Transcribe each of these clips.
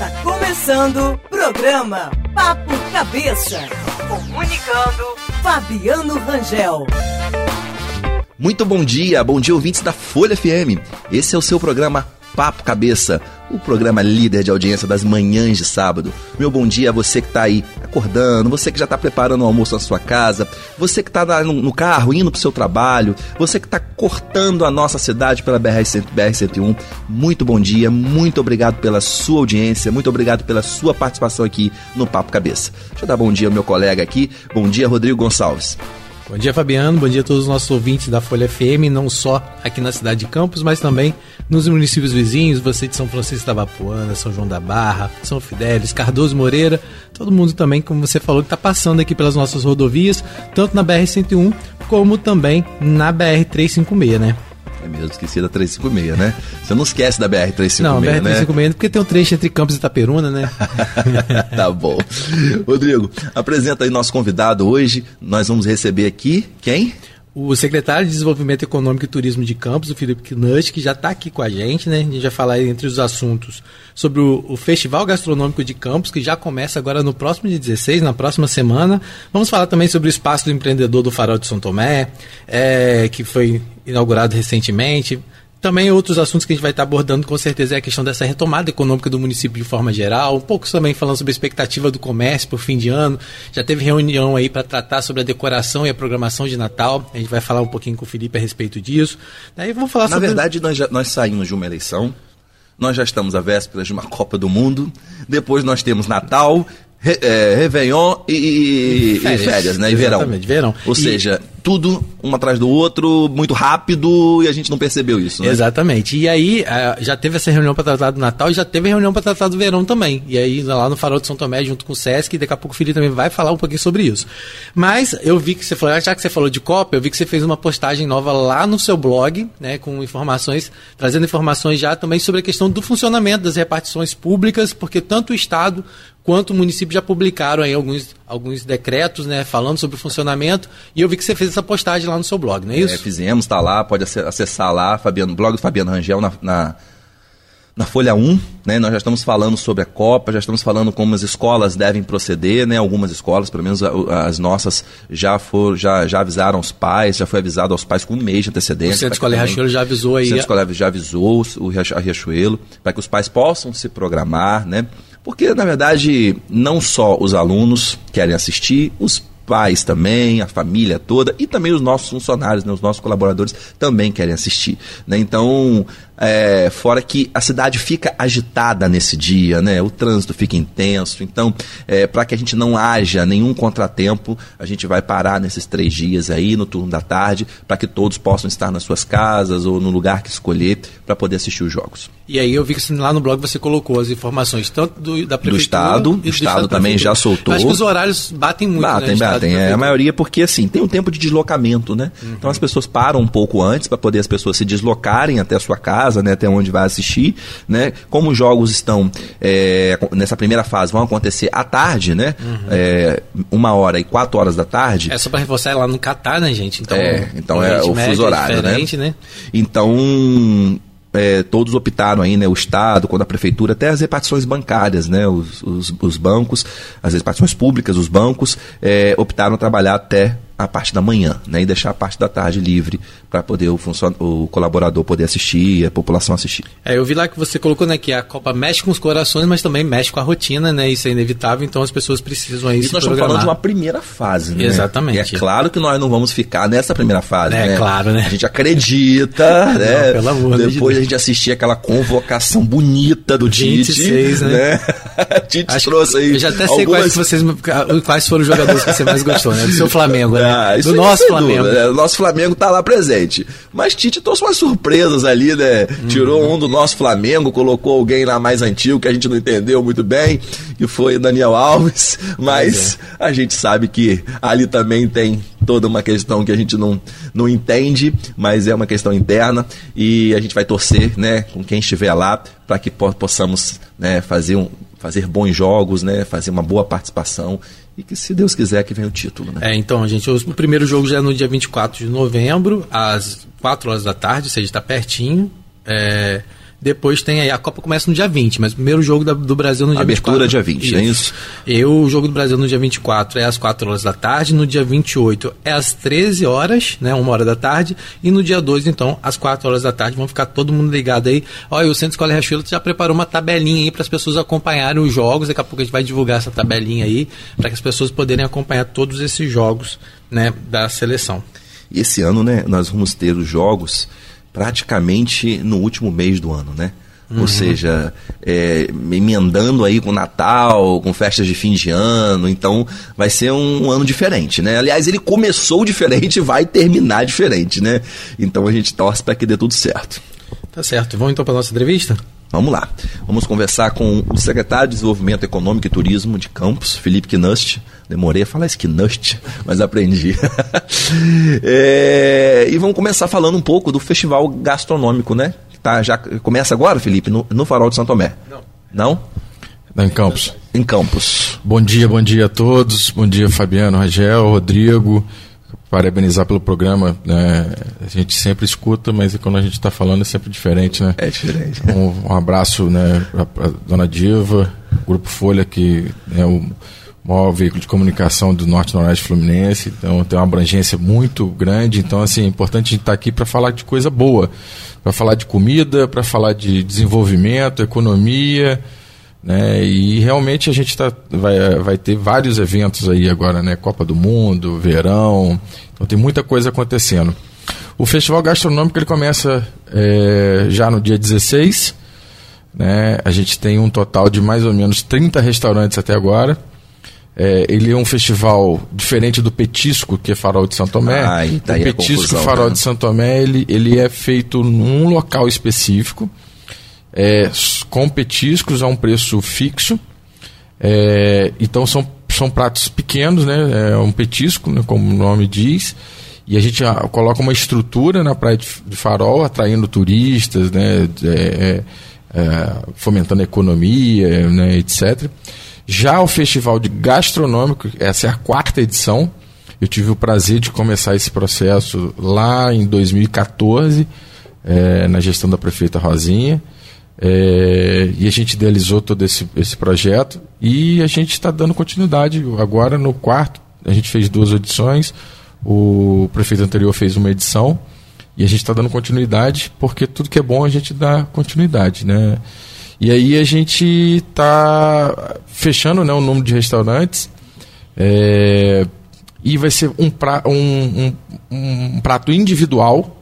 Está começando o programa Papo Cabeça. Comunicando Fabiano Rangel. Muito bom dia, bom dia ouvintes da Folha FM. Esse é o seu programa Papo Cabeça, o programa líder de audiência das manhãs de sábado. Meu bom dia a você que está aí acordando, você que já está preparando o almoço na sua casa, você que está no carro indo para o seu trabalho, você que está cortando a nossa cidade pela BR-101. Muito bom dia, muito obrigado pela sua audiência, muito obrigado pela sua participação aqui no Papo Cabeça. Deixa eu dar bom dia ao meu colega aqui. Bom dia, Rodrigo Gonçalves. Bom dia, Fabiano. Bom dia a todos os nossos ouvintes da Folha FM, não só aqui na cidade de Campos, mas também nos municípios vizinhos, você de São Francisco da Vapuana, São João da Barra, São Fidélis, Cardoso Moreira, todo mundo também, como você falou, que está passando aqui pelas nossas rodovias, tanto na BR-101 como também na BR-356, né? É mesmo, esqueci da 356, né? Você não esquece da BR-356, não, né? Não, BR-356 porque tem um trecho entre Campos e Itaperuna, né? tá bom. Rodrigo, apresenta aí nosso convidado hoje. Nós vamos receber aqui quem? o secretário de Desenvolvimento Econômico e Turismo de Campos, o Felipe Knutt, que já está aqui com a gente, né? A gente vai falar entre os assuntos sobre o, o, Festival Gastronômico de Campos, que já começa agora no próximo dia 16, na próxima semana. Vamos falar também sobre o Espaço do Empreendedor do Farol de São Tomé, é, que foi inaugurado recentemente. Também outros assuntos que a gente vai estar abordando com certeza é a questão dessa retomada econômica do município de forma geral, um pouco também falando sobre a expectativa do comércio por fim de ano. Já teve reunião aí para tratar sobre a decoração e a programação de Natal. A gente vai falar um pouquinho com o Felipe a respeito disso. Daí vamos falar Na sobre... verdade, nós, já, nós saímos de uma eleição, nós já estamos à véspera de uma Copa do Mundo, depois nós temos Natal, Re, é, Réveillon e, e, férias, e férias, né? E verão. verão. Ou e... seja, tudo um atrás do outro, muito rápido, e a gente não percebeu isso. Né? Exatamente. E aí, já teve essa reunião para tratar do Natal e já teve reunião para tratar do verão também. E aí, lá no Farol de São Tomé, junto com o Sesc, daqui a pouco o Felipe também vai falar um pouquinho sobre isso. Mas eu vi que você falou, já que você falou de Copa, eu vi que você fez uma postagem nova lá no seu blog, né, com informações, trazendo informações já também sobre a questão do funcionamento das repartições públicas, porque tanto o Estado quanto o município já publicaram aí alguns, alguns decretos, né, falando sobre o funcionamento, e eu vi que você fez essa postagem lá no seu blog, não é isso? É, fizemos, está lá, pode acessar lá, Fabiano, blog do Fabiano Rangel na, na, na, Folha 1, né? Nós já estamos falando sobre a Copa, já estamos falando como as escolas devem proceder, né? Algumas escolas, pelo menos as nossas, já, for, já, já avisaram os pais, já foi avisado aos pais com um mês de antecedência. O Centro Escolar Riachuelo já avisou aí. O Centro Escolar já avisou o Riachuelo, para que os pais possam se programar, né? Porque, na verdade, não só os alunos querem assistir, os pais também, a família toda e também os nossos funcionários, né, os nossos colaboradores também querem assistir. Né? Então, é, fora que a cidade fica agitada nesse dia, né? O trânsito fica intenso. Então, é, para que a gente não haja nenhum contratempo, a gente vai parar nesses três dias aí, no turno da tarde, para que todos possam estar nas suas casas ou no lugar que escolher para poder assistir os jogos. E aí eu vi que lá no blog você colocou as informações tanto do, da prefeitura... Do Estado, o Estado também já soltou. Acho que os horários batem muito, Batem, né? batem. É, a maioria porque, assim, tem um tempo de deslocamento, né? Uhum. Então as pessoas param um pouco antes para poder as pessoas se deslocarem até a sua casa, casa, né, até onde vai assistir, né? Como os jogos estão é, nessa primeira fase vão acontecer à tarde, né? Uhum. É, uma hora e quatro horas da tarde. É só para reforçar lá no Catar, né, gente? Então, é, então é o fuso horário, é né? né? Então é, todos optaram aí, né, o Estado, quando a Prefeitura, até as repartições bancárias, né, os, os, os bancos, as repartições públicas, os bancos, é, optaram trabalhar até a parte da manhã, né, e deixar a parte da tarde livre para poder o, o colaborador poder assistir, a população assistir. É, eu vi lá que você colocou né, que a Copa mexe com os corações, mas também mexe com a rotina, né? Isso é inevitável, então as pessoas precisam aí Isso nós programar. estamos falando de uma primeira fase, né? Exatamente. E é claro que nós não vamos ficar nessa primeira fase, é, né? claro, né? A gente acredita, né? Não, pelo amor Depois de a gente assistir aquela convocação bonita do 26, Tite, né? né? Tite Acho trouxe aí. Eu já até sei algumas... quais, vocês, quais foram os jogadores que você mais gostou, né? Do seu Flamengo, né? Ah, do nosso Flamengo. Né? O nosso Flamengo tá lá presente. Mas Tite trouxe umas surpresas ali, né? Uhum. Tirou um do nosso Flamengo, colocou alguém lá mais antigo que a gente não entendeu muito bem, que foi Daniel Alves. Mas é. a gente sabe que ali também tem toda uma questão que a gente não, não entende, mas é uma questão interna e a gente vai torcer, né, com quem estiver lá, para que possamos né, fazer, um, fazer bons jogos, né, fazer uma boa participação e que, se Deus quiser, que venha o título. Né? É, então, gente, o primeiro jogo já é no dia 24 de novembro, às 4 horas da tarde, ou seja, está pertinho. É, Depois tem aí, a Copa começa no dia 20, mas o primeiro jogo da, do Brasil no dia Abertura 24. dia 20, isso. é isso? E o jogo do Brasil no dia 24 é às 4 horas da tarde, no dia 28 é às 13 horas, né, uma hora da tarde, e no dia 2, então, às 4 horas da tarde, vão ficar todo mundo ligado aí. Olha, o Centro Escola Riachuelo já preparou uma tabelinha aí para as pessoas acompanharem os jogos, daqui a pouco a gente vai divulgar essa tabelinha aí, para que as pessoas poderem acompanhar todos esses jogos, né, da seleção. E esse ano, né, nós vamos ter os jogos praticamente no último mês do ano, né? Uhum. Ou seja, é, emendando aí com Natal, com festas de fim de ano, então vai ser um, ano diferente, né? Aliás, ele começou diferente e vai terminar diferente, né? Então a gente torce para que dê tudo certo. Tá certo. Vamos então para nossa entrevista? Vamos lá. Vamos conversar com o secretário de Desenvolvimento Econômico e Turismo de Campos, Felipe Knust. Demorei a falar isso Knust, mas aprendi. é, e vamos começar falando um pouco do festival gastronômico, né? Tá, já começa agora, Felipe, no, no Farol de Santo Tomé? Não. Não? Em Campos. Em Campos. Bom dia, bom dia a todos. Bom dia, Fabiano, Rangel, Rodrigo parabenizar pelo programa. Né? A gente sempre escuta, mas quando a gente está falando é sempre diferente, né? É diferente. Um, um abraço né, para a dona Diva, Grupo Folha, que é o maior veículo de comunicação do Norte Noroeste Fluminense, então tem uma abrangência muito grande. Então, assim, é importante a gente estar tá aqui para falar de coisa boa, para falar de comida, para falar de desenvolvimento, economia. Né? E realmente a gente tá, vai, vai ter vários eventos aí agora, né? Copa do Mundo, verão, então tem muita coisa acontecendo. O Festival Gastronômico ele começa é, já no dia 16, né? A gente tem um total de mais ou menos 30 restaurantes até agora. É, ele é um festival diferente do Petisco, que é Farol de Santo Tomé. Ah, tá o Petisco Farol né? de Santo Tomé ele, ele é feito num local específico é, com petiscos a um preço fixo. É, então são, são pratos pequenos, né? É um petisco, né? como o nome diz. E a gente coloca uma estrutura na praia de, de farol, atraindo turistas, né? É, é, é, fomentando a economia, né? etc. Já o Festival de Gastronômico, essa é a quarta edição. Eu tive o prazer de começar esse processo lá em 2014, é, na gestão da prefeita Rosinha. É, e a gente idealizou todo esse, esse projeto e a gente está dando continuidade. Agora, no quarto, a gente fez duas edições, o prefeito anterior fez uma edição e a gente está dando continuidade porque tudo que é bom a gente dá continuidade. Né? E aí a gente está fechando né, o número de restaurantes é, e vai ser um, pra, um, um, um prato individual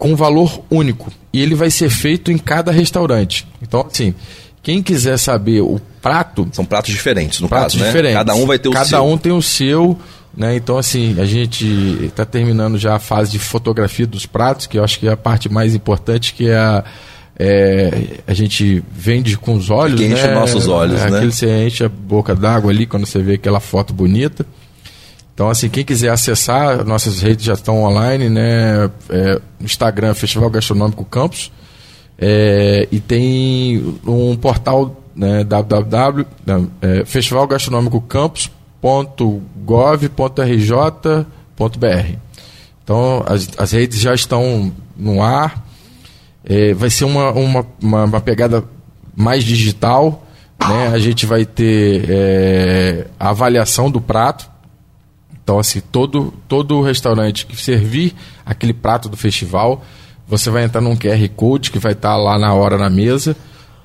com valor único. E ele vai ser feito em cada restaurante. Então, assim, quem quiser saber o prato. São pratos diferentes, no pratos caso, né? diferentes. Cada um vai ter o cada seu. Cada um tem o seu. Né? Então, assim, a gente está terminando já a fase de fotografia dos pratos, que eu acho que é a parte mais importante, que é a. É, a gente vende com os olhos, que enche né? nossos olhos, é, né? Aquele você enche a boca d'água ali quando você vê aquela foto bonita. Então, assim, quem quiser acessar, nossas redes já estão online, né? É, Instagram, Festival Gastronômico Campos. É, e tem um portal né, www é. Então, as, as redes já estão no ar. É, vai ser uma, uma, uma, uma, pegada mais digital. Né? A gente vai ter é, a avaliação do prato então, assim, todo, todo restaurante que servir aquele prato do festival, você vai entrar num QR Code que vai estar lá na hora na mesa.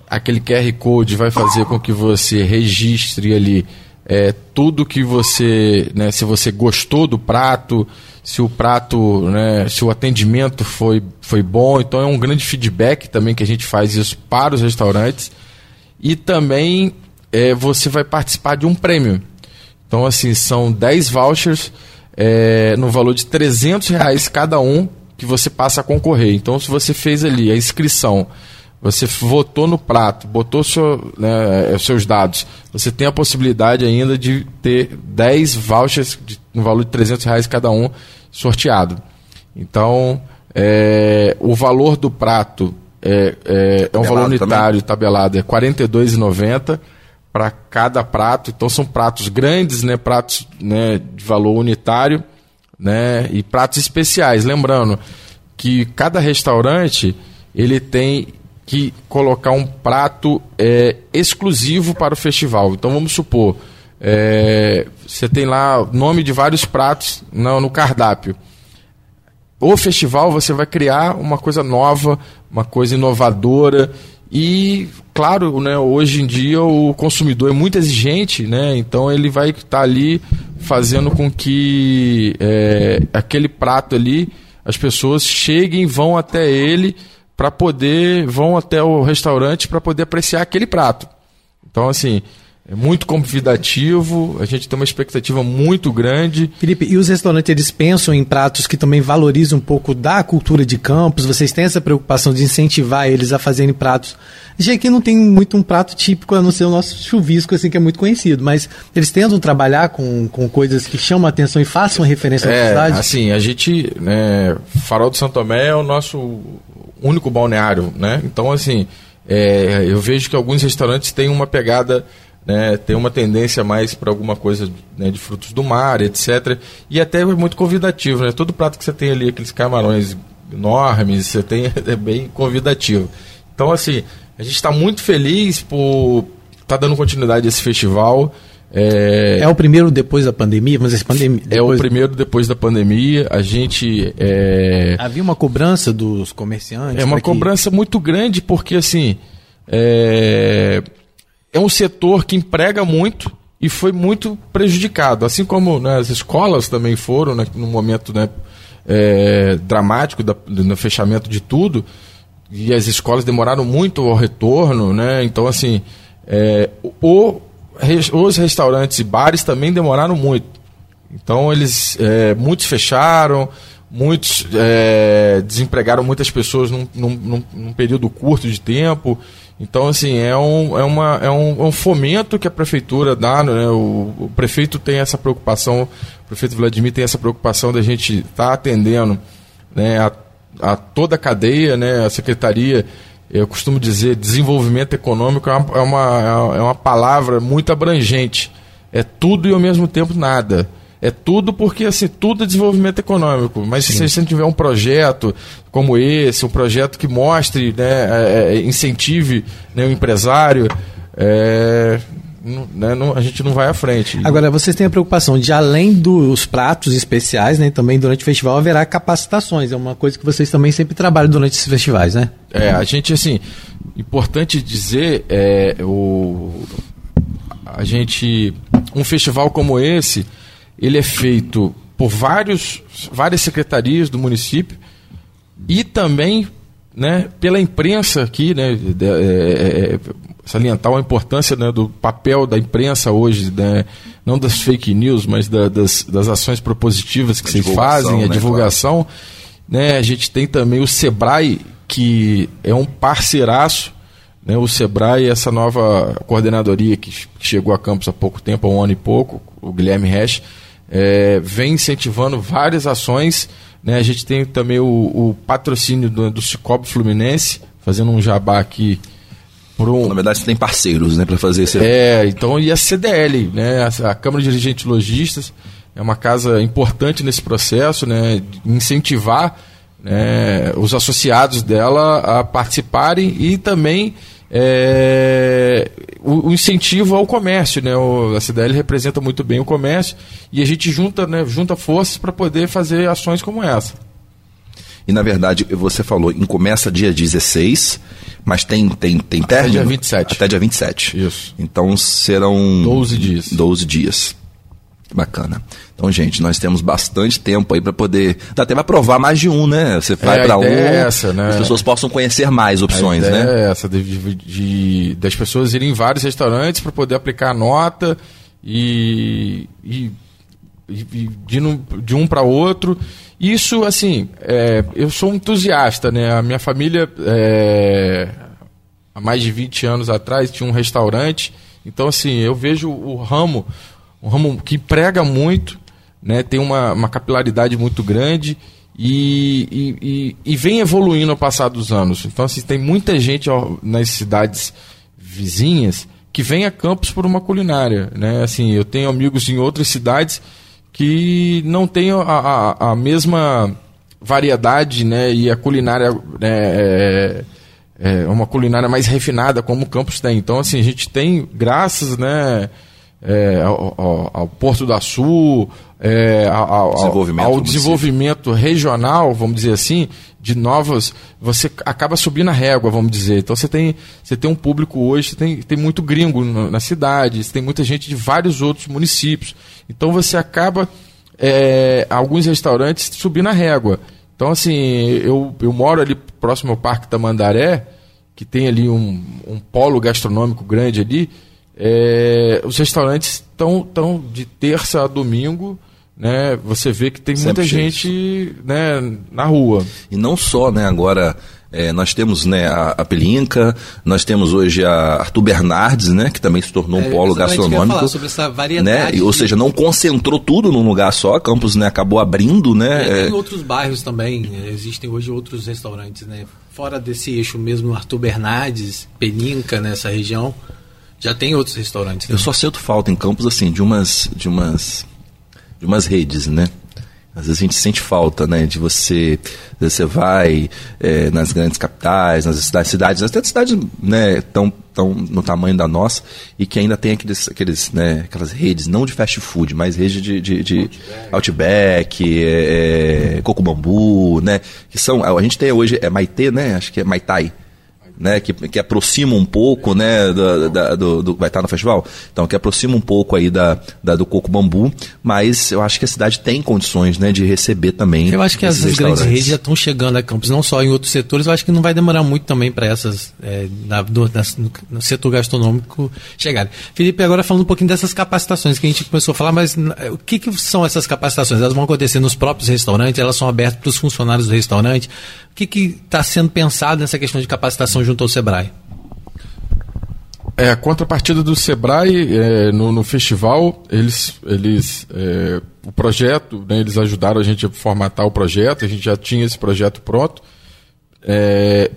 Aquele QR Code vai fazer com que você registre ali é, tudo que você, né, se você gostou do prato, se o prato, né, se o atendimento foi, foi bom. Então é um grande feedback também que a gente faz isso para os restaurantes. E também é, você vai participar de um prêmio. Então, assim, são 10 vouchers é, no valor de 300 reais cada um que você passa a concorrer. Então, se você fez ali a inscrição, você votou no prato, botou seu, né, é, seus dados, você tem a possibilidade ainda de ter 10 vouchers de, no valor de 300 reais cada um sorteado. Então, é, o valor do prato é, é, é um valor unitário também. tabelado, é R$ 42,90 para cada prato. Então são pratos grandes, né, pratos né, de valor unitário, né, e pratos especiais. Lembrando que cada restaurante ele tem que colocar um prato é, exclusivo para o festival. Então vamos supor, é, você tem lá nome de vários pratos no, no cardápio. O festival você vai criar uma coisa nova, uma coisa inovadora e claro, né, hoje em dia o consumidor é muito exigente, né, então ele vai estar tá ali fazendo com que é, aquele prato ali as pessoas cheguem, vão até ele para poder, vão até o restaurante para poder apreciar aquele prato. Então, assim, é muito convidativo, a gente tem uma expectativa muito grande. Felipe, e os restaurantes eles pensam em pratos que também valorizam um pouco da cultura de campos? Vocês têm essa preocupação de incentivar eles a fazerem pratos? Já que não tem muito um prato típico, a não ser o nosso chuvisco, assim, que é muito conhecido, mas eles tentam trabalhar com, com coisas que chamam a atenção e façam referência é, à cidade? Assim, a gente, né, Farol do Santo Tomé é o nosso único balneário, né? Então, assim, é, eu vejo que alguns restaurantes têm uma pegada né, tem uma tendência mais para alguma coisa né, de frutos do mar, etc. E até é muito convidativo, né? Todo prato que você tem ali, aqueles camarões enormes, você tem é bem convidativo. Então, assim, a gente está muito feliz por estar tá dando continuidade a esse festival. É... é, o primeiro depois da pandemia, mas esse pandemia depois... é o primeiro depois da pandemia. A gente é... havia uma cobrança dos comerciantes. É uma cobrança que... muito grande porque assim é é um setor que emprega muito e foi muito prejudicado, assim como né, as escolas também foram né, no momento né, é, dramático da, no fechamento de tudo e as escolas demoraram muito ao retorno, né? Então assim, é, o, os restaurantes e bares também demoraram muito. Então eles é, muitos fecharam, muitos é, desempregaram muitas pessoas num, num, num, período curto de tempo. Então, assim, é um, é uma, é um, é um fomento que a prefeitura dá, né? O, o, prefeito tem essa preocupação, o prefeito Vladimir tem essa preocupação da gente estar tá atendendo né, a, a toda a cadeia, né? A secretaria, eu costumo dizer, desenvolvimento econômico é uma, é uma, é uma palavra muito abrangente. É tudo e ao mesmo tempo nada. É tudo porque assim, tudo é desenvolvimento econômico. Mas Sim. se você tiver um projeto como esse, um projeto que mostre, né, é, é incentive né, o empresário, é, né, não, a gente não vai à frente. Agora, vocês têm a preocupação de, além dos pratos especiais, né, também durante o festival haverá capacitações. É uma coisa que vocês também sempre trabalham durante esses festivais, né? É, a gente, assim, importante dizer, é, o, a gente, um festival como esse, ele é feito por vários, várias secretarias do município e também né, pela imprensa aqui, né, de, é, é, é, salientar a importância né, do papel da imprensa hoje, né, não das fake news, mas da, das, das ações propositivas que a vocês fazem, a né, divulgação. Claro. Né, a gente tem também o Sebrae, que é um parceiraço. Né, o Sebrae, essa nova coordenadoria que chegou a Campos há pouco tempo, há um ano e pouco, o Guilherme Resch, é, vem incentivando várias ações. Né? A gente tem também o, o patrocínio do, do Cicobi Fluminense, fazendo um jabá aqui. Um... Na verdade, você tem parceiros né, para fazer esse. É, então, e a CDL, né, a, a Câmara de Dirigentes Logistas, é uma casa importante nesse processo, né, incentivar né, os associados dela a participarem e também é, o, o, incentivo ao comércio, né? O, a CDL representa muito bem o comércio e a gente junta, né, junta forças para poder fazer ações como essa. E na verdade, você falou em começa dia 16, mas tem, tem, tem Até término? Até dia 27. Até dia 27. Isso. Então serão 12 dias. 12 dias. Bacana. Então, gente, nós temos bastante tempo aí para poder. Dá até para provar mais de um, né? Você vai é, para um. É essa, né? As pessoas possam conhecer mais opções, né? É essa, de, de, de, das pessoas irem em vários restaurantes para poder aplicar a nota e, e, e de, de um para outro. Isso, assim, é, eu sou um entusiasta, né? A minha família, é, há mais de 20 anos atrás, tinha um restaurante. Então, assim, eu vejo o ramo um ramo que prega muito, né, tem uma, uma capilaridade muito grande e, e, e, e, vem evoluindo ao passar dos anos. Então, assim, tem muita gente ó, nas cidades vizinhas que vem a Campos por uma culinária. Né? Assim, eu tenho amigos em outras cidades que não têm a, a, a mesma variedade né, e a culinária né, é, é, uma culinária mais refinada, como o Campos tem. Então, assim, a gente tem, graças né, é, ao, ao, ao, Porto da Sul, é, ao, desenvolvimento, ao desenvolvimento regional, vamos dizer assim, de novas. Você acaba subindo a régua, vamos dizer. Então, você tem, você tem um público hoje, tem, tem muito gringo na cidade, tem muita gente de vários outros municípios. Então, você acaba, é, alguns restaurantes, subindo a régua. Então, assim, eu, eu moro ali próximo ao Parque Tamandaré, que tem ali um, um polo gastronômico grande ali. É, os restaurantes estão tão de terça a domingo, né? Você vê que tem Sempre muita gente né, na rua. E não só, né? Agora é, nós temos né, a, a Pelinca, nós temos hoje a Arthur Bernardes, né, que também se tornou um é, polo gastronômico. Falar sobre essa variedade. Né, ou seja, não concentrou tudo num lugar só, Campos né, acabou abrindo. Né, é, tem é. outros bairros também, é, existem hoje outros restaurantes. Né, fora desse eixo mesmo, Arthur Bernardes, Pelinca, nessa região, já tem outros restaurantes. Né? Eu só sinto falta em Campos assim, de umas, de umas, de umas redes, né? Às vezes a gente sente falta, né, de você, você vai é, nas grandes capitais, nas cidades, cidades até cidades, né, tão, tão no tamanho da nossa e que ainda tem aqueles, aqueles, né, aquelas redes, não de fast food, mas redes de, de, de Outback, Outback é, é, Coco Bambu, né, que são, a gente tem hoje, é Maitê, né, acho que é Maitai, né, que, que aproxima um pouco, né, do, da, do, do, vai estar no festival, então que aproxima um pouco aí da, da, do coco bambu, mas eu acho que a cidade tem condições, né, de receber também. Eu acho que as grandes redes já estão chegando a Campos, não só em outros setores, eu acho que não vai demorar muito também para essas é, na, do, na, no setor gastronômico chegarem. Felipe, agora falando um pouquinho dessas capacitações que a gente começou a falar, mas o que, que são essas capacitações? Elas vão acontecer nos próprios restaurantes, elas são abertas para os funcionários do restaurante. O que está sendo pensado nessa questão de capacitação junto ao Sebrae? É, a contrapartida do Sebrae é, no, no, festival, eles, eles é, o projeto, né, eles ajudaram a gente a formatar o projeto, a gente já tinha esse projeto pronto, é,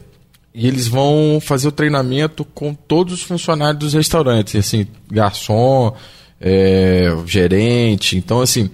e eles vão fazer o treinamento com todos os funcionários dos restaurantes, assim, garçom, é, gerente, então assim,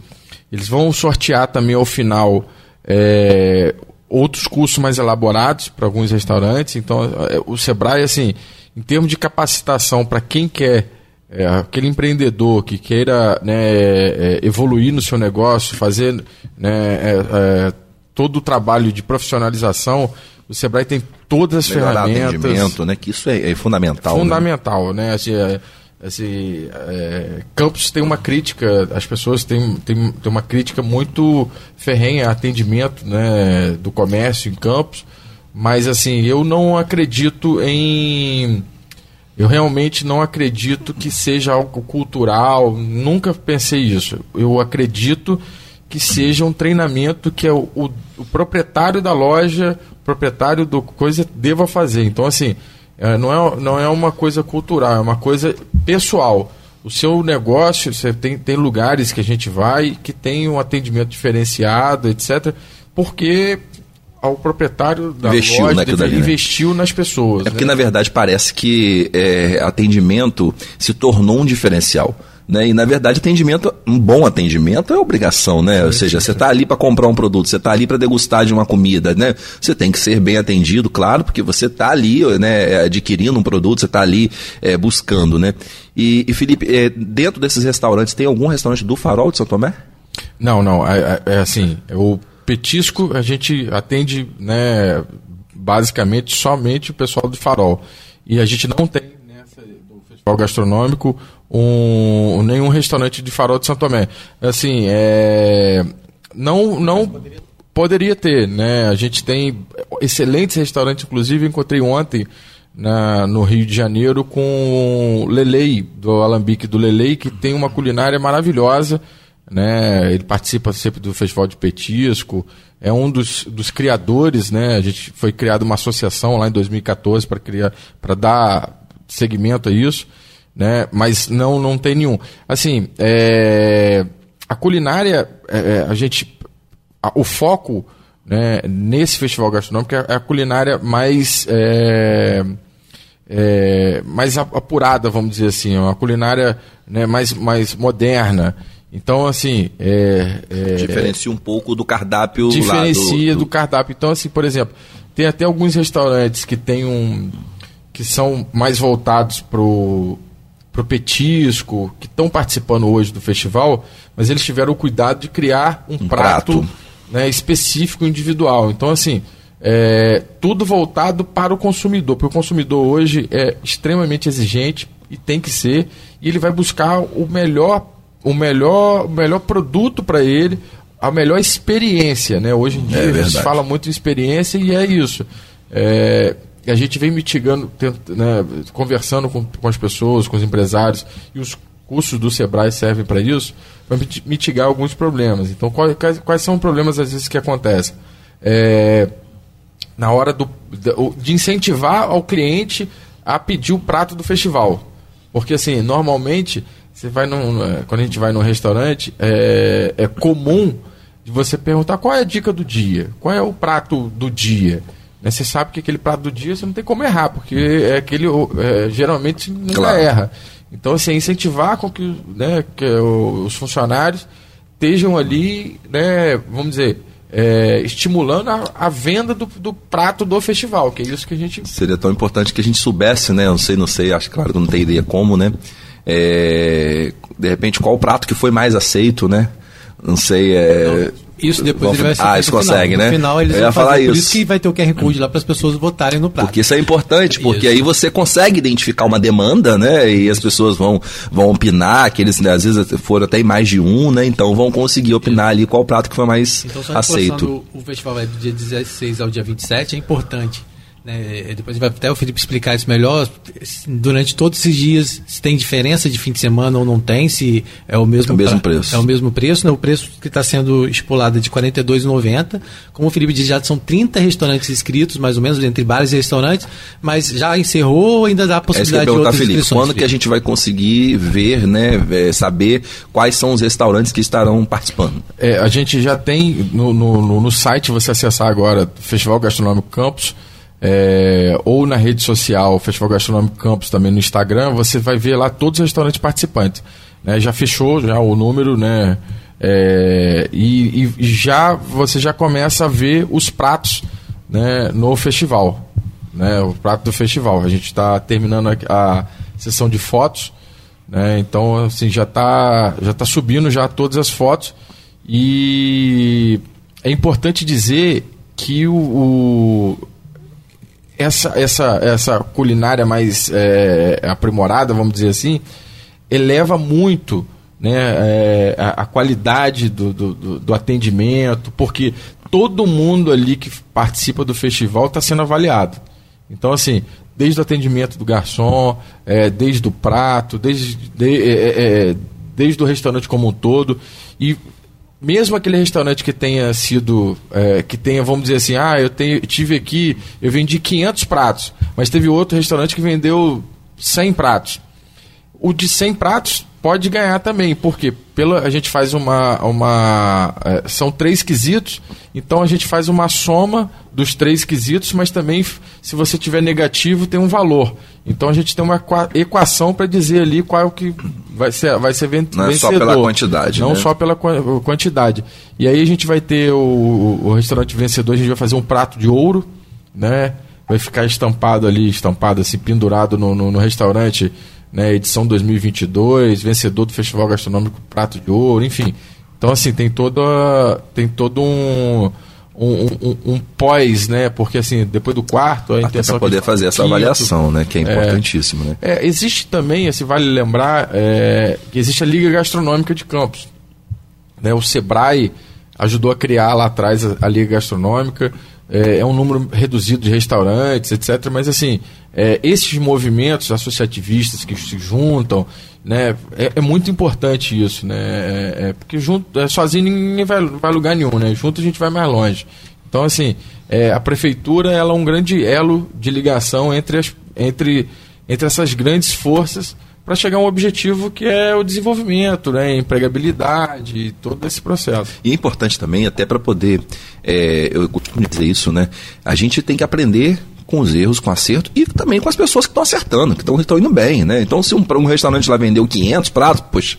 eles vão sortear também ao final é, outros cursos mais elaborados para alguns restaurantes. Então, é, o Sebrae, assim, em termos de capacitação para quem quer, é, aquele empreendedor que queira né, é, evoluir no seu negócio, fazer né, é, é, todo o trabalho de profissionalização, o Sebrae tem todas as Melhorar ferramentas. né? Que isso é, é fundamental. Fundamental, né? né? Assim, esse é, Campos tem uma crítica, as pessoas têm, têm, têm uma crítica muito ferrenha atendimento né, do comércio em Campos, mas assim, eu não acredito em. Eu realmente não acredito que seja algo cultural, nunca pensei isso. Eu acredito que seja um treinamento que é o, o, o proprietário da loja, proprietário do coisa deva fazer. Então, assim, é, não, é, não é uma coisa cultural, é uma coisa pessoal. O seu negócio, você tem, tem lugares que a gente vai que tem um atendimento diferenciado, etc. Porque o proprietário da investiu loja naquilo dali, né? investiu né? nas pessoas. É porque, né? na verdade, parece que é, atendimento se tornou um diferencial. Né? E na verdade, atendimento, um bom atendimento é obrigação, né? Sim, Ou seja, você está ali para comprar um produto, você está ali para degustar de uma comida, né? Você tem que ser bem atendido, claro, porque você está ali, né, adquirindo um produto, você está ali é, buscando, né? E, e Felipe, é, dentro desses restaurantes, tem algum restaurante do Farol de São Tomé? Não, não. É, é, é assim, o petisco a gente atende, né, basicamente somente o pessoal do Farol. E a gente não tem festival gastronômico um, nenhum restaurante de farol de São Tomé. Assim, é, não, não poderia... poderia ter, né? A gente tem excelentes restaurantes, inclusive encontrei ontem na, no Rio de Janeiro com Lelei, do Alambique do Lelei, que tem uma culinária maravilhosa. Né? Ele participa sempre do Festival de Petisco, é um dos, dos criadores, né? A gente foi criada uma associação lá em 2014 para criar, para dar segmento a isso né? Mas não não tem nenhum. Assim, é, a culinária, é, é, a gente, a, o foco né, nesse festival gastronômico é a culinária mais é, é, mais apurada, vamos dizer assim, é uma culinária né, mais, mais moderna. Então, assim. É, é, diferencia um pouco do cardápio. Diferencia do, do... do, cardápio. Então, assim, por exemplo, Tem até alguns restaurantes que tem um que são mais voltados pro pro petisco, que estão participando hoje do festival, mas eles tiveram o cuidado de criar um, um prato, prato. Né, específico individual. Então assim, é, tudo voltado para o consumidor, porque o consumidor hoje é extremamente exigente e tem que ser, e ele vai buscar o melhor, o melhor, o melhor produto para ele, a melhor experiência, né? Hoje em dia é a gente fala muito de experiência e é isso. É, a gente vem mitigando, né, conversando com, com as pessoas, com os empresários, e os cursos do Sebrae servem para isso, para mitigar alguns problemas. Então, quais, quais, são os problemas às vezes que acontecem? É, na hora do, de incentivar ao cliente a pedir o prato do festival. Porque assim, normalmente, você vai num, é, quando a gente vai num restaurante, é, é comum de você perguntar qual é a dica do dia, qual é o prato do dia. Né, você sabe que aquele prato do dia você não tem como errar, porque é aquele é, geralmente nunca claro. erra. Então, assim, incentivar com que, né, que os funcionários estejam ali, né, vamos dizer, é, estimulando a, a venda do, do, prato do festival, que é isso que a gente. Seria tão importante que a gente soubesse, né? Não sei, não sei, acho claro que não tem ideia como, né? É, de repente, qual o prato que foi mais aceito, né? Não sei. É... Isso depois Vamos, ele vai Ah, isso consegue, final. né? No final eles Eu vão falar fazer, isso. Por isso que vai ter o QR Code lá para as pessoas votarem no prato. Porque isso é importante, porque Isso. aí você consegue identificar uma demanda, né? E as pessoas vão, vão opinar, que eles né, às vezes foram até mais de um, né? Então vão conseguir opinar ali qual prato que foi mais Então, só aceito. o festival é do dia 16 ao dia 27, é importante. Né? Depois vai até o Felipe explicar isso melhor. Durante todos esses dias, se tem diferença de fim de semana ou não tem, se é o mesmo, É o mesmo preço. É o mesmo preço, né? O preço que está sendo estipulado é de R$ 42,90. Como o Felipe disse, já são 30 restaurantes inscritos, mais ou menos, entre bares e restaurantes, mas já encerrou ou ainda dá a É possibilidade de perguntar, outras Felipe. inscrições? Quando que a gente vai conseguir ver, né? é, Saber quais são os restaurantes que estarão participando? É, a gente já tem no, no, no- no site, você acessar agora, Festival Gastronômico Campos, é, ou na rede social, Festival Gastronômico Campos, também no Instagram, você vai ver lá todos os restaurantes participantes. né? Já fechou já o número, né? É, e, e já você já começa a ver os pratos né, no festival. Né, o prato do festival. A gente está terminando a, a sessão de fotos. Né, então, assim, já está já tá subindo já todas as fotos. E é importante dizer que o, o- essa, essa, essa culinária mais é, aprimorada, vamos dizer assim, eleva muito né, é, a, a qualidade do, do, do- atendimento, porque todo mundo ali que participa do festival está sendo avaliado. Então, assim, desde o atendimento do garçom, é, desde o prato, desde, de- é, é, é, desde o restaurante como um todo. E mesmo aquele restaurante que tenha sido, é, que tenha, vamos dizer assim, ah, eu tenho, tive aqui, eu vendi 500 pratos, mas teve outro restaurante que vendeu 100 pratos. O de 100 pratos pode ganhar também, porque pela, a gente faz uma. uma é, são três quesitos, então a gente faz uma soma dos três quesitos, mas também, se você tiver negativo, tem um valor. Então a gente tem uma equa- equação para dizer ali qual é o que vai ser, vai ser ven- Não é só vencedor. pela quantidade, Não né? só pela qua- quantidade. E aí a gente vai ter o, o restaurante vencedor, a gente vai fazer um prato de ouro, né? Vai ficar estampado ali, estampado assim, pendurado no, no, no restaurante, né? Edição 2022, vencedor do Festival Gastronômico Prato de Ouro, enfim. Então assim, tem toda tem todo um um, um- um pós, né? Porque assim, depois do quarto, a Até intenção é poder fazer essa quinto, avaliação, né? Que é importantíssimo, né? é, existe também, se vale lembrar, é, que existe a Liga Gastronômica de Campos. Né, o Sebrae ajudou a criar lá atrás a, a Liga Gastronômica. É, é um número reduzido de restaurantes, etc. Mas, assim, é, esses movimentos associativistas que se juntam, né, é, é muito importante isso, né? É, é, porque junto, é, sozinho ninguém vai, vai lugar nenhum, né? Junto a gente vai mais longe. Então, assim, é, a prefeitura ela é um grande elo de ligação entre, as, entre, entre essas grandes forças para chegar a um objetivo que é o desenvolvimento, né, empregabilidade, todo esse processo. E é importante também, até para poder, eu costumo dizer isso, né? A gente tem que aprender com os erros, com acerto e também com as pessoas que estão acertando, que estão indo bem, né? Então, se um, um restaurante lá vendeu 500 pratos, poxa,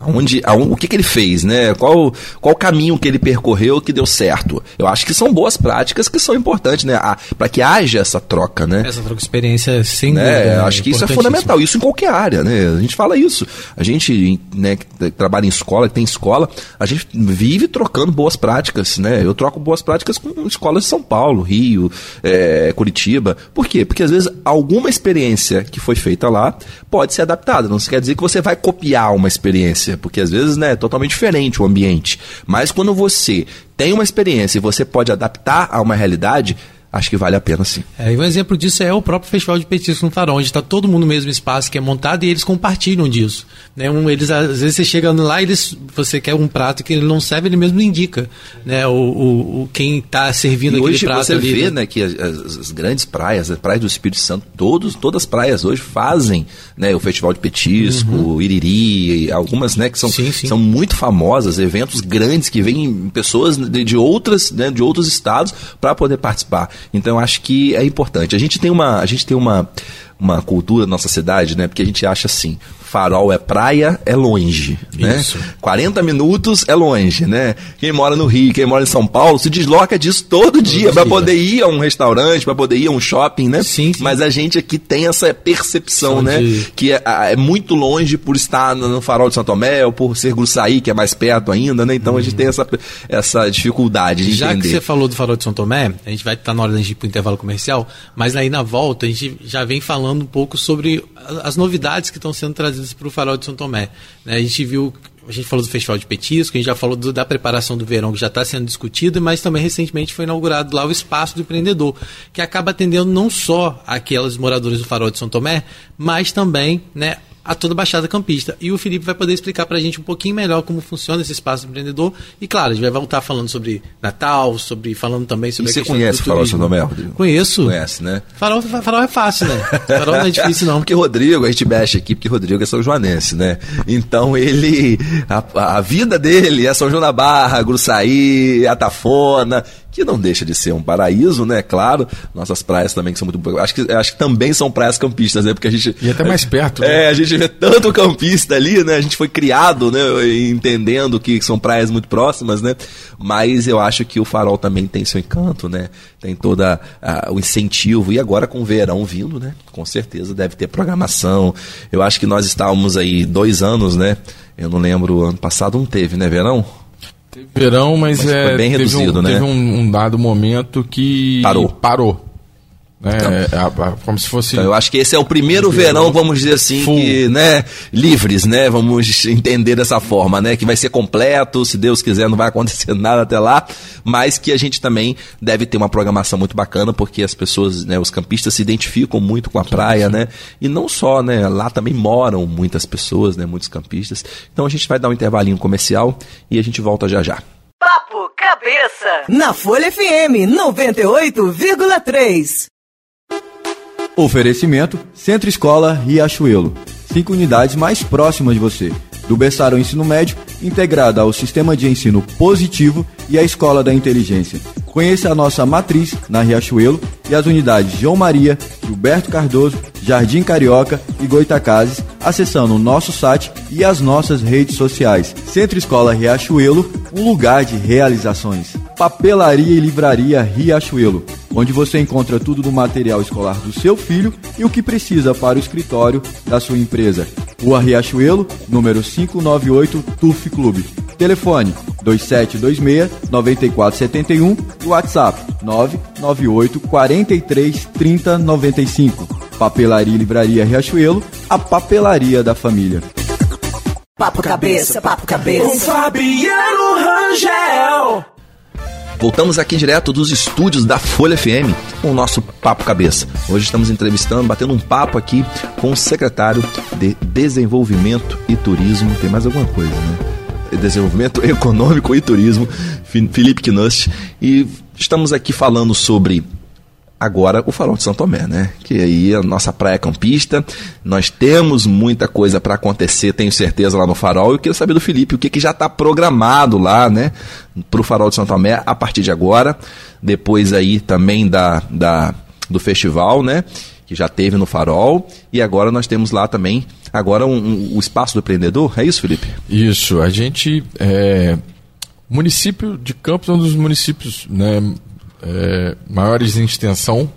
Onde, o que, que ele fez, né? Qual, qual caminho que ele percorreu que deu certo? Eu acho que são boas práticas que são importantes, né? Para que haja essa troca, né? Essa troca de experiência, sem né? Né? Acho que isso é fundamental. Isso em qualquer área, né? A gente fala isso. A gente, né, que trabalha em escola, que tem escola, a gente vive trocando boas práticas, né? Eu troco boas práticas com escolas de São Paulo, Rio, é, Curitiba. Por quê? Porque às vezes alguma experiência que foi feita lá pode ser adaptada. Não quer dizer que você vai copiar uma experiência experiência, porque às vezes né, é totalmente diferente o ambiente. Mas quando você tem uma experiência e você pode adaptar a uma realidade, acho que vale a pena sim. É, e um exemplo disso é o próprio Festival de Petiscos no Farol, onde está todo mundo no mesmo espaço que é montado e eles compartilham disso. Né? Um, eles, às vezes você chega lá e eles, você quer um prato que ele não serve, ele mesmo indica. Né? O, o, o quem está servindo e aquele hoje prato você ali. vê né, que as, as, grandes praias, as praias do Espírito Santo, todos, todas as praias hoje fazem né, o Festival de Petisco, uhum. o Iriri, algumas né, que são, sim, sim. são muito famosas, eventos grandes que vêm pessoas de, de outras, né, de outros estados para poder participar. Então acho que é importante. A gente tem uma, a gente tem uma, uma cultura na nossa cidade, né? Porque a gente acha assim, farol é praia, é longe, né? Isso. 40 minutos é longe, né? Quem mora no Rio, quem mora em São Paulo, se desloca disso todo, dia para poder ir a um restaurante, para poder ir a um shopping, né? Sim, sim. Mas a gente aqui tem essa percepção, São né? De... Que é, é, muito longe por estar no farol de São Tomé ou por ser Gruçaí, que é mais perto ainda, né? Então a gente tem essa, essa dificuldade de já entender. Já que você falou do farol de São Tomé, a gente vai estar na hora da gente ir pro intervalo comercial, mas aí na volta a gente já vem falando um pouco sobre as novidades que estão sendo trazidas para o Farol de São Tomé. Né? A gente viu, a gente falou do Festival de Petisco, a gente já falou do, da preparação do verão que já está sendo discutido, mas também recentemente foi inaugurado lá o Espaço do Empreendedor, que acaba atendendo não só aqueles moradores do Farol de São Tomé, mas também né, a toda a Baixada Campista. E o Felipe vai poder explicar para a gente um pouquinho melhor como funciona esse espaço empreendedor. E claro, a gente vai voltar falando sobre Natal, sobre falando também sobre e você conhece o Farol São Tomé, Rodrigo? Conheço. Conhece, né? Farol, farol é fácil, né? Farol não é difícil, não. porque Rodrigo, a gente mexe aqui, porque Rodrigo é São Joanense, né? Então ele. A, a vida dele é São João da Barra, Gruçaí, Atafona que não deixa de ser um paraíso, né? Claro, nossas praias também que são muito. Acho que, acho que também são praias campistas, né? Porque a gente. E até mais perto. É, né? a gente vê tanto campista ali, né? A gente foi criado, né? Entendendo que são praias muito próximas, né? Mas eu acho que o farol também tem seu encanto, né? Tem todo o incentivo. E agora com o verão vindo, né? Com certeza deve ter programação. Eu acho que nós estávamos aí dois anos, né? Eu não lembro, ano passado não teve, né, verão? Verão, mas, mas é, bem reduzido, um, né? Teve um, um, dado momento que parou. Parou. Né? Então, é, como se fosse. Então, eu acho que esse é o primeiro verão, vamos dizer assim, que, né, livres, né? Vamos entender dessa forma, né? Que vai ser completo, se Deus quiser, não vai acontecer nada até lá, mas que a gente também deve ter uma programação muito bacana, porque as pessoas, né, os campistas se identificam muito com a praia, né? E não só, né? Lá também moram muitas pessoas, né? Muitos campistas. Então a gente vai dar um intervalinho comercial e a gente volta já já. Papo Cabeça, na Folha FM 98,3. Oferecimento Centro Escola Riachuelo. Cinco unidades mais próximas de você. Do berçário ensino médio, integrada ao sistema de ensino positivo e à Escola da Inteligência. Conheça a nossa matriz na Riachuelo e as unidades João Maria, Gilberto Cardoso, Jardim Carioca e Goitacazes, acessando o nosso site e as nossas redes sociais. Centro Escola Riachuelo, um lugar de realizações. Papelaria e Livraria Riachuelo, onde você encontra tudo do material escolar do seu filho e o que precisa para o escritório da sua empresa. Rua Riachuelo, número 598, Turf Clube. Telefone 2726-9471 e WhatsApp 998 43 30 95. Papelaria e Livraria Riachuelo, a papelaria da família. Papo cabeça, papo cabeça. Com Fabiano Rangel. Voltamos aqui direto dos estúdios da Folha FM com o nosso Papo Cabeça. Hoje estamos entrevistando, batendo um papo aqui com o secretário de Desenvolvimento e Turismo. Tem mais alguma coisa, né? Desenvolvimento Econômico e Turismo, Felipe Knust. E estamos aqui falando sobre agora o Farol de São Tomé, né? Que aí é a nossa praia campista. Nós temos muita coisa para acontecer, tenho certeza, lá no Farol. Eu queria saber do Felipe o que, que já está programado lá, né? Para o Farol de São Tomé a partir de agora. Depois aí também da, da, do festival, né? que já teve no Farol, e agora nós temos lá também agora um, um, o espaço do empreendedor. É isso, Felipe? Isso. A gente é, município de Campos é um dos municípios né, é, maiores em extensão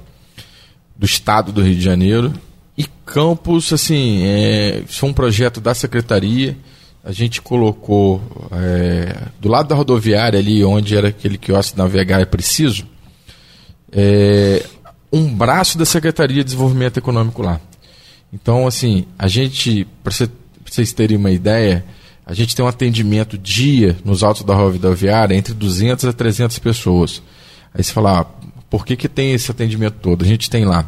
do estado do Rio de Janeiro. E Campos, assim, é, foi um projeto da secretaria. A gente colocou é, do lado da rodoviária ali, onde era aquele quiosque navegar é preciso, é, um braço da Secretaria de Desenvolvimento Econômico lá. Então, assim, a gente, para vocês terem uma ideia, a gente tem um atendimento dia nos altos da rodoviária entre 200 a 300 pessoas. Aí você fala, ah, por que, que tem esse atendimento todo? A gente tem lá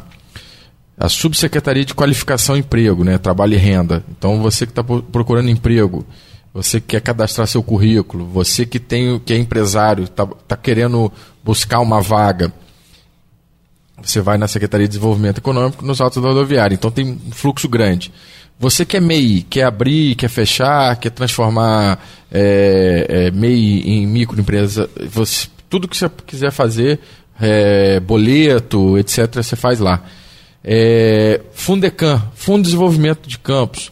a Subsecretaria de Qualificação e Emprego, né, Trabalho e Renda. Então, você que está procurando emprego, você que quer cadastrar seu currículo, você que tem que é empresário, está tá querendo buscar uma vaga, você vai na Secretaria de Desenvolvimento Econômico nos autos da rodoviária. Então tem um fluxo grande. Você quer MEI, quer abrir, quer fechar, quer transformar é, é, MEI em microempresa, você, tudo que você quiser fazer, é, boleto, etc., você faz lá. É, Fundecam, Fundo de Desenvolvimento de Campos.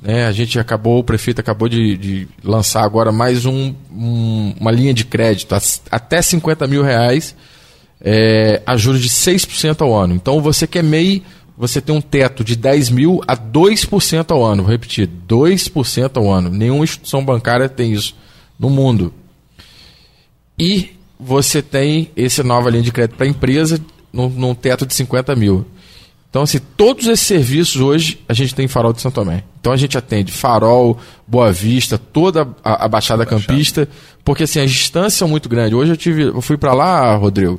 Né, a gente acabou, o prefeito acabou de, de lançar agora mais um, um, uma linha de crédito, até 50 mil reais é, a juros de 6% ao ano. Então você que é MEI, você tem um teto de 10 mil a 2% ao ano. Vou repetir, 2% ao ano. Nenhuma instituição bancária tem isso no mundo. E você tem essa nova linha de crédito para a empresa num, num, teto de 50 mil. Então, assim, todos esses serviços hoje a gente tem em Farol de Santo Tomé. Então a gente atende Farol, Boa Vista, toda a, a Baixada, Baixada Campista, porque assim, as distâncias são muito grandes. Hoje eu tive, eu fui para lá, Rodrigo,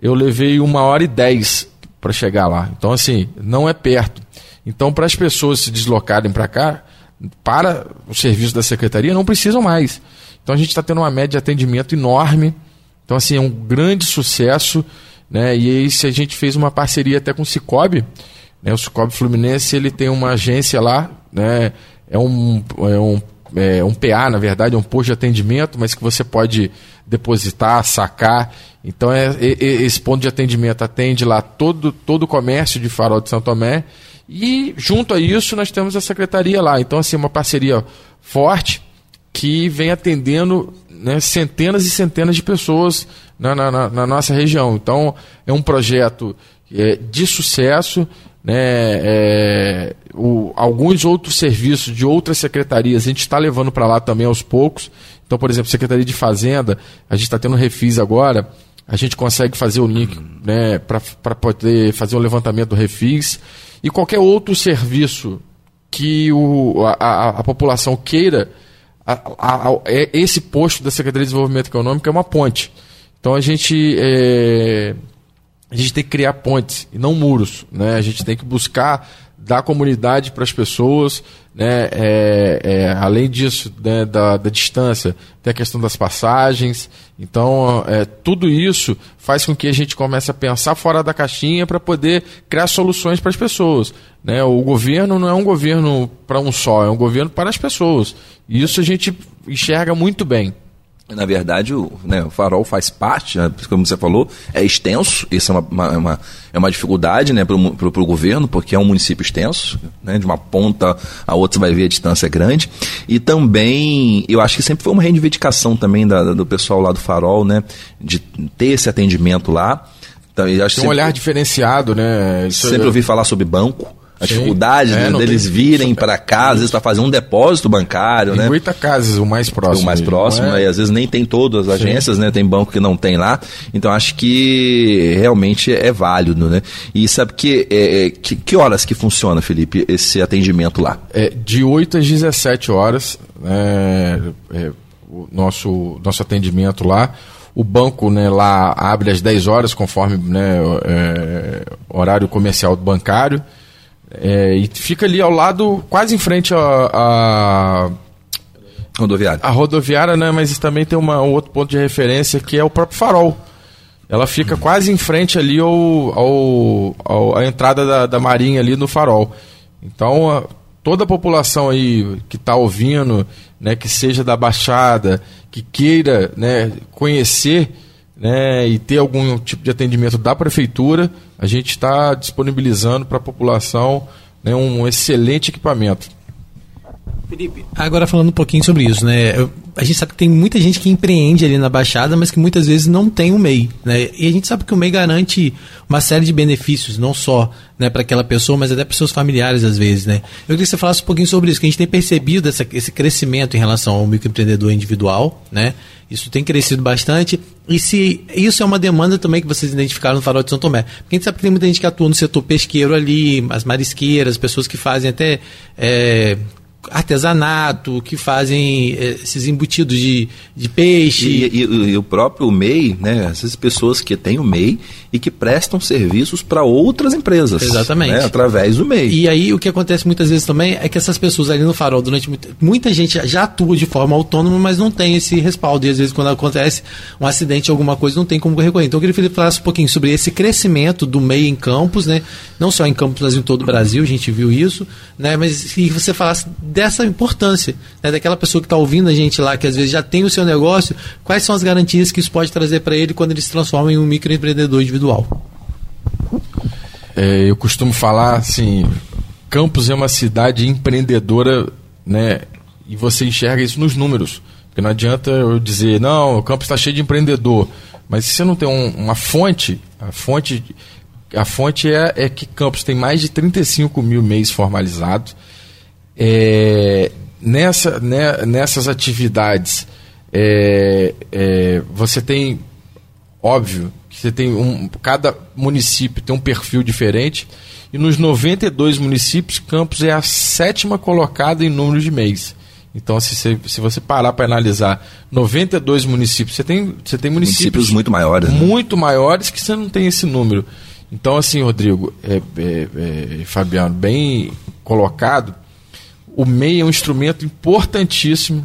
eu levei uma hora e dez para chegar lá. Então, assim, não é perto. Então, para as pessoas se deslocarem para cá, para o serviço da secretaria, não precisam mais. Então, a gente está tendo uma média de atendimento enorme. Então, assim, é um grande sucesso. Né? E aí, se a gente fez uma parceria até com o Cicobi, né? o Cicobi Fluminense ele tem uma agência lá, né? é, um, é um é, um PA, na verdade, é um posto de atendimento, mas que você pode depositar, sacar. Então, é, é, esse ponto de atendimento atende lá todo, todo o comércio de Farol de São Tomé. E, junto a isso, nós temos a secretaria lá. Então, assim, uma parceria forte que vem atendendo né, centenas e centenas de pessoas na, na, na nossa região. Então, é um projeto é, de sucesso né, é, o, alguns outros serviços de outras secretarias a gente está levando para lá também aos poucos. Então, por exemplo, Secretaria de Fazenda, a gente está tendo refis agora, a gente consegue fazer o link né, para poder fazer o levantamento do refis. E qualquer outro serviço que o, a, a, a população queira, a, é, esse posto da Secretaria de Desenvolvimento Econômico é uma ponte. Então a gente é, a gente tem que criar pontes e não muros. Né? A gente tem que buscar dar comunidade para as pessoas. Né? É, é, além disso, né, da, da, distância, tem a questão das passagens. Então, é, tudo isso faz com que a gente comece a pensar fora da caixinha para poder criar soluções para as pessoas. Né? O governo não é um governo para um só, é um governo para as pessoas. E isso a gente enxerga muito bem. Na verdade, o, né, o farol faz parte, né, como você falou, é extenso, isso é uma, uma, uma é uma dificuldade né, para o governo, porque é um município extenso, né, de uma ponta a outra você vai ver a distância é grande. E também, eu acho que sempre foi uma reivindicação também da, do pessoal lá do farol, né, de ter esse atendimento lá. Então, Tem um sempre, olhar diferenciado, né? Isso sempre é... ouvi falar sobre banco a Sim. dificuldade é, deles virem para cá, às vezes para fazer um depósito bancário, em né? Goitacazes, o mais próximo. O mais próximo, é... e às vezes nem tem todas as agências, Sim. né? Tem banco que não tem lá. Então acho que realmente é válido, né? E sabe que, é, é que, que horas que funciona, Felipe, esse atendimento lá? É, de 8 às 17 horas, né, é, o nosso, nosso atendimento lá. O banco né, lá abre às 10 horas, conforme né, é, horário comercial do bancário. É, e fica ali ao lado, quase em frente a, a rodoviária. A rodoviária, né? Mas também tem uma, um outro ponto de referência que é o próprio farol. Ela fica hum. quase em frente ali ao, ao, ao a entrada da, da marinha ali no farol. Então, a, toda a população aí que está ouvindo, né, que seja da Baixada, que queira né, conhecer né, e ter algum tipo de atendimento da prefeitura, a gente está disponibilizando para a população né, um excelente equipamento. Felipe, agora falando um pouquinho sobre isso, né? A gente sabe que tem muita gente que empreende ali na Baixada, mas que muitas vezes não tem o MEI, né? E a gente sabe que o MEI garante uma série de benefícios, não só né, para aquela pessoa, mas até para seus familiares às vezes, né? Eu queria que você falasse um pouquinho sobre isso, que a gente tem percebido essa, esse crescimento em relação ao microempreendedor individual, né? Isso tem crescido bastante. E se isso é uma demanda também que vocês identificaram no Farol de São Tomé. Porque a gente sabe que tem muita gente que atua no setor pesqueiro ali, as marisqueiras, pessoas que fazem até é, artesanato, que fazem eh, esses embutidos de, de peixe. E, e, e, o próprio MEI, né? Essas pessoas que têm o MEI e que prestam serviços para outras empresas. Exatamente. Né, através do MEI. E aí o que acontece muitas vezes também é que essas pessoas ali no farol, durante muita, muita gente já atua de forma autônoma, mas não tem esse respaldo. E às vezes quando acontece um acidente, alguma coisa, não tem como recorrer. Então eu queria que ele falasse um pouquinho sobre esse crescimento do MEI em campos, né? Não só em campos, mas em todo o Brasil, a gente viu isso, né? Mas que você falasse dessa importância, né, daquela pessoa que está ouvindo a gente lá, que às vezes já tem o seu negócio, quais são as garantias que isso pode trazer para ele quando ele se transforma em um microempreendedor individual? É, eu costumo falar assim, Campos é uma cidade empreendedora, né? E você enxerga isso nos números. Porque não adianta eu dizer, não, o Campos está cheio de empreendedor. Mas se você não tem um, uma fonte, a fonte, a fonte é, é que Campos tem mais de 35 mil mês formalizados é, nessa, né, nessas atividades, é, é, você tem, óbvio, que você tem um, cada município tem um perfil diferente, e nos 92 municípios, Campos é a sétima colocada em número de mês. Então, se você, se você parar para analisar 92 municípios, você tem, você tem municípios, municípios muito maiores. Né? Muito maiores que você não tem esse número. Então, assim, Rodrigo, é, é, é, Fabiano, bem colocado o MEI é um instrumento importantíssimo,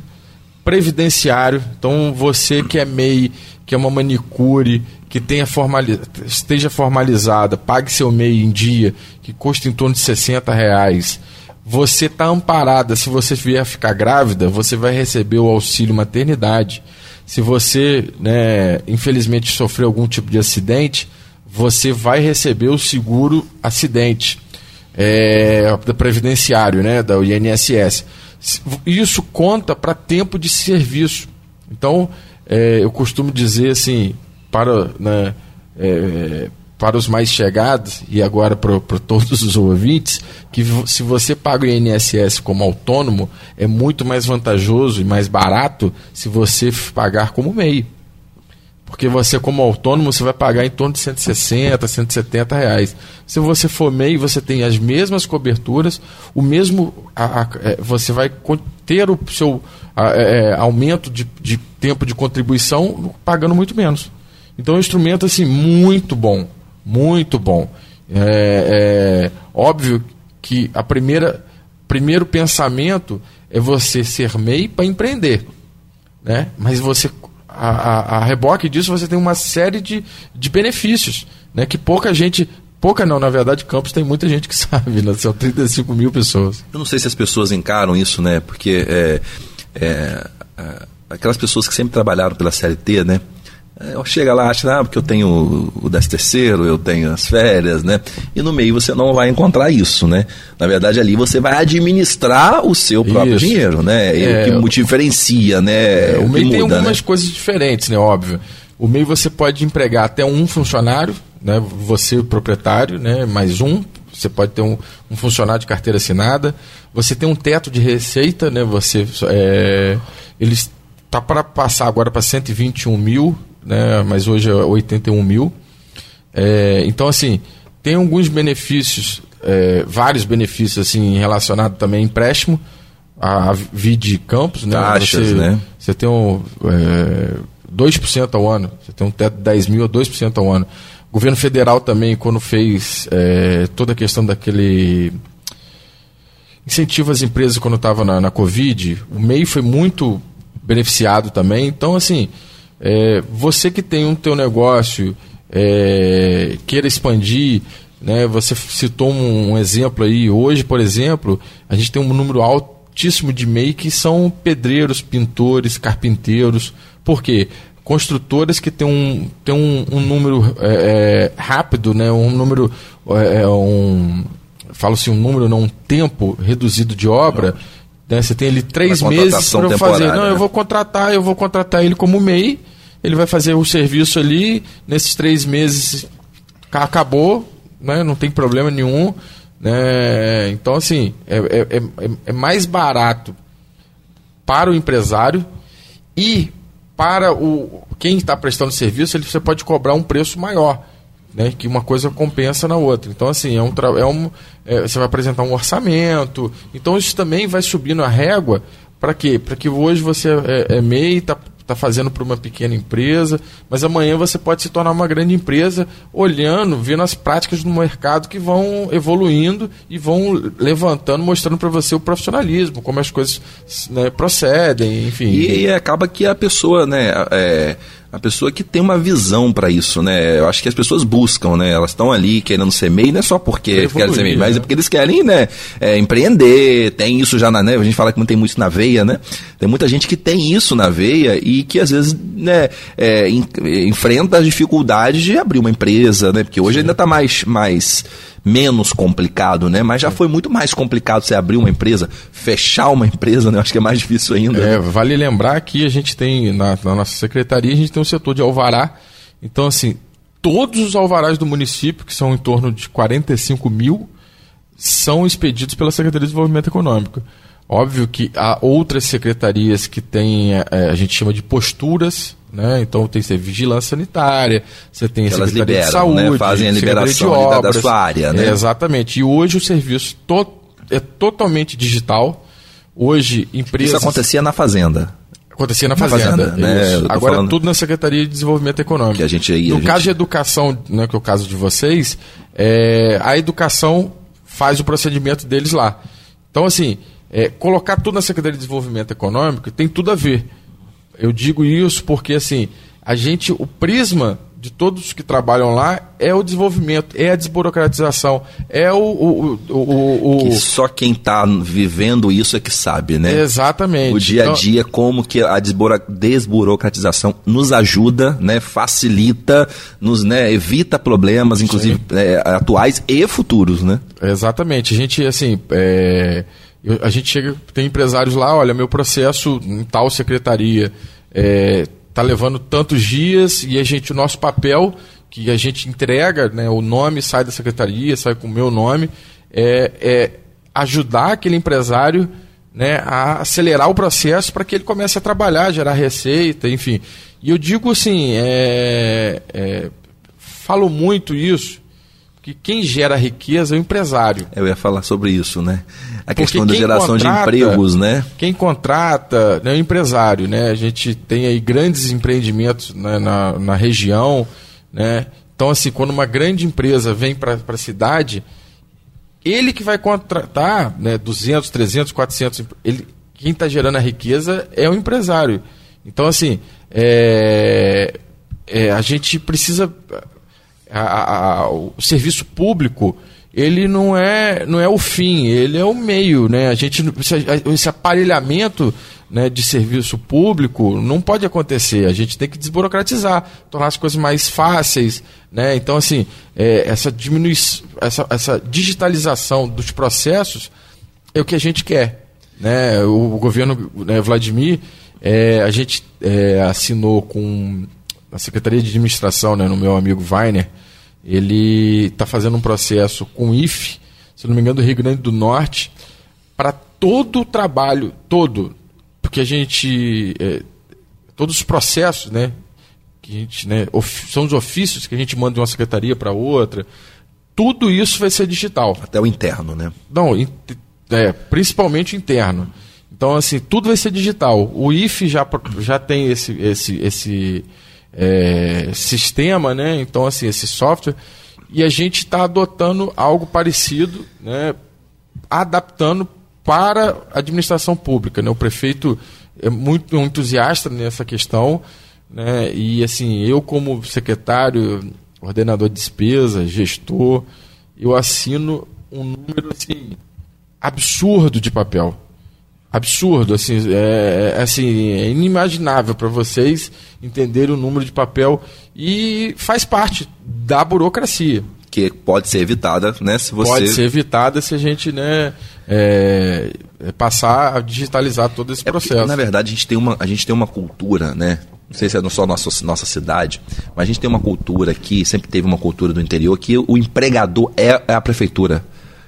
previdenciário. Então, você que é MEI, que é uma manicure, que tenha formali esteja formalizada, pague seu MEI em dia, que custa em torno de 60 reais. Você está amparada. Se você vier ficar grávida, você vai receber o auxílio maternidade. Se você, né, infelizmente, sofreu algum tipo de acidente, você vai receber o seguro acidente é, Previdenciário, né, da INSS. Isso conta para tempo de serviço. Então, é, eu costumo dizer assim, para, né, é, para os mais chegados, e agora para, todos os ouvintes, que se você paga o INSS como autônomo, é muito mais vantajoso e mais barato se você pagar como MEI. Porque você, como autônomo, você vai pagar em torno de 160, 170 reais. Se você for MEI, você tem as mesmas coberturas, o mesmo. A, a, é, você vai ter o seu a, é, é, aumento de, de tempo de contribuição pagando muito menos. Então é um instrumento assim, muito bom. Muito bom. É, é óbvio que a primeira primeiro pensamento é você ser MEI para empreender. Né? Mas você a, a, reboque disso você tem uma série de, de benefícios, né? Que pouca gente. Pouca não, na verdade, Campos tem muita gente que sabe, né? São 35 mil pessoas. Eu não sei se as pessoas encaram isso, né? Porque é, é aquelas pessoas que sempre trabalharam pela CLT, né? É, chega lá, acha, ah, porque eu tenho o 13 terceiro, eu tenho as férias, né? E no meio você não vai encontrar isso, né? Na verdade, ali você vai administrar o seu próprio isso. dinheiro, né? É, o que diferencia, né? É, o, MEI tem muda, algumas né? coisas diferentes, né? Óbvio. O MEI você pode empregar até um funcionário, né? Você, o proprietário, né? Mais um. Você pode ter um, um funcionário de carteira assinada. Você tem um teto de receita, né? Você, é, eles tá para passar agora para 121 mil né? mas hoje é 81 mil. É, então, assim, tem alguns benefícios, é, vários benefícios assim relacionados também a empréstimo, a, a VID Campos, né? Taxas, você, né? Você tem um, é, 2% ao ano, você tem um teto de 10 mil a 2% ao ano. O governo federal também, quando fez é, toda a questão daquele incentivo às empresas quando estava na, na Covid, o MEI foi muito beneficiado também. Então, assim, é, você que tem um teu negócio, é, queira expandir, né, você citou um, um, exemplo aí, hoje, por exemplo, a gente tem um número altíssimo de MEI que são pedreiros, pintores, carpinteiros. Por quê? construtoras que tem um, tem um, um número é, é, rápido, né? um número, é, é um, falo-se um número, não um tempo reduzido de obra, né? você tem ali três meses para fazer. Não, né? eu vou contratar, eu vou contratar ele como MEI, ele vai fazer o serviço ali, nesses três meses acabou, né? não tem problema nenhum. Né? Então, assim, é, é, é, é mais barato para o empresário e para o quem está prestando serviço, ele, você pode cobrar um preço maior, né? Que uma coisa compensa na outra. Então, assim, é um, é um é, você vai apresentar um orçamento. Então, isso também vai subindo a régua para quê? Para que hoje você é, é MEI, está está fazendo para uma pequena empresa, mas amanhã você pode se tornar uma grande empresa olhando, vendo as práticas no mercado que vão evoluindo e vão levantando, mostrando para você o profissionalismo, como as coisas né, procedem, enfim. E, e, acaba que a pessoa, né, é, a pessoa que tem uma visão para isso, né? Eu acho que as pessoas buscam, né? Elas estão ali querendo ser MEI, não é só porque querem ser MEI, mas é né? porque eles querem, né? É, empreender, tem isso já na, né? A gente fala que não tem muito na veia, né? Tem muita gente que tem isso na veia e que às vezes, né, é, enfrenta as dificuldades de abrir uma empresa, né? Porque hoje Sim. ainda está mais, mais menos complicado, né? Mas já foi muito mais complicado você abrir uma empresa, fechar uma empresa, né? Acho que é mais difícil ainda. É, vale lembrar que a gente tem, na, na nossa secretaria, a gente tem um setor de alvará. Então, assim, todos os alvarás do município, que são em torno de 45 mil, são expedidos pela Secretaria de Desenvolvimento Econômico. Óbvio que há outras secretarias que têm, é, a gente chama de posturas, né? Então tem que vigilância sanitária, você tem que a Secretaria liberam, de Saúde, né? fazem a liberação obras, da, da, sua área. Né? É, exatamente. E hoje o serviço to é totalmente digital. Hoje, empresas. Isso acontecia na Fazenda. Acontecia na Fazenda. fazenda né? Agora falando... tudo na Secretaria de Desenvolvimento Econômico. Que a gente no a caso gente... de educação, né, que é o caso de vocês, é, a educação faz o procedimento deles lá. Então, assim, é, colocar tudo na Secretaria de Desenvolvimento Econômico tem tudo a ver. Eu digo isso porque, assim, a gente, o prisma de todos que trabalham lá é o desenvolvimento, é a desburocratização, é o. o, o, o que só quem está vivendo isso é que sabe, né? Exatamente. O dia a então dia, como que a desburocratização nos ajuda, né? Facilita, nos né, evita problemas, inclusive é, atuais e futuros, né? Exatamente. A gente, assim. É eu, a gente chega, tem empresários lá, olha, meu processo em tal secretaria é, tá levando tantos dias e a gente, o nosso papel que a gente entrega, né, o nome sai da secretaria, sai com o meu nome, é, é ajudar aquele empresário né, a acelerar o processo para que ele comece a trabalhar, gerar receita, enfim. E eu digo assim, é, é, falo muito isso, que quem gera riqueza é o empresário. Eu ia falar sobre isso, né? A questão da geração de empregos, né? Quem contrata né, é o empresário, né? A gente tem aí grandes empreendimentos né, na, na região, né? Então, assim, quando uma grande empresa vem para a cidade, ele que vai contratar né, 200, 300, 400, ele, quem está gerando a riqueza é o empresário. Então, assim, é, é, a gente precisa a, a, o serviço público ele não é, não é o fim, ele é o meio, né? A gente esse aparelhamento né, de serviço público não pode acontecer. A gente tem que desburocratizar, tornar as coisas mais fáceis, né? Então assim, é, essa diminuição, essa, essa digitalização dos processos é o que a gente quer, né? O, o governo né, Vladimir, é, a gente é, assinou com a Secretaria de Administração, né, no meu amigo Weiner, ele está fazendo um processo com o IFE, se não me engano, do Rio Grande do Norte, para todo o trabalho, todo, porque a gente, é, todos os processos, né, que a gente, né, são os ofícios que a gente manda de uma secretaria para outra, tudo isso vai ser digital. Até o interno, né? Não, é, principalmente interno. Então, assim, tudo vai ser digital. O IFE já, já tem esse, esse, esse, é, sistema, né? Então, assim, esse software. E a gente está adotando algo parecido, né? Adaptando para a administração pública, né? O prefeito é muito entusiasta nessa questão, né? E assim, eu como secretário, ordenador de despesa, gestor, eu assino um número assim absurdo de papel absurdo, assim, é, é assim, é inimaginável para vocês entenderem o número de papel e faz parte da burocracia. Que pode ser evitada, né? Se você... Pode ser evitada se a gente, né, é, é passar a digitalizar todo esse processo. Porque, na verdade, a gente tem uma, a gente tem uma cultura, né? Não sei se é só nossa, nossa cidade, mas a gente tem uma cultura aqui, sempre teve uma cultura do interior, que o empregador é, é a prefeitura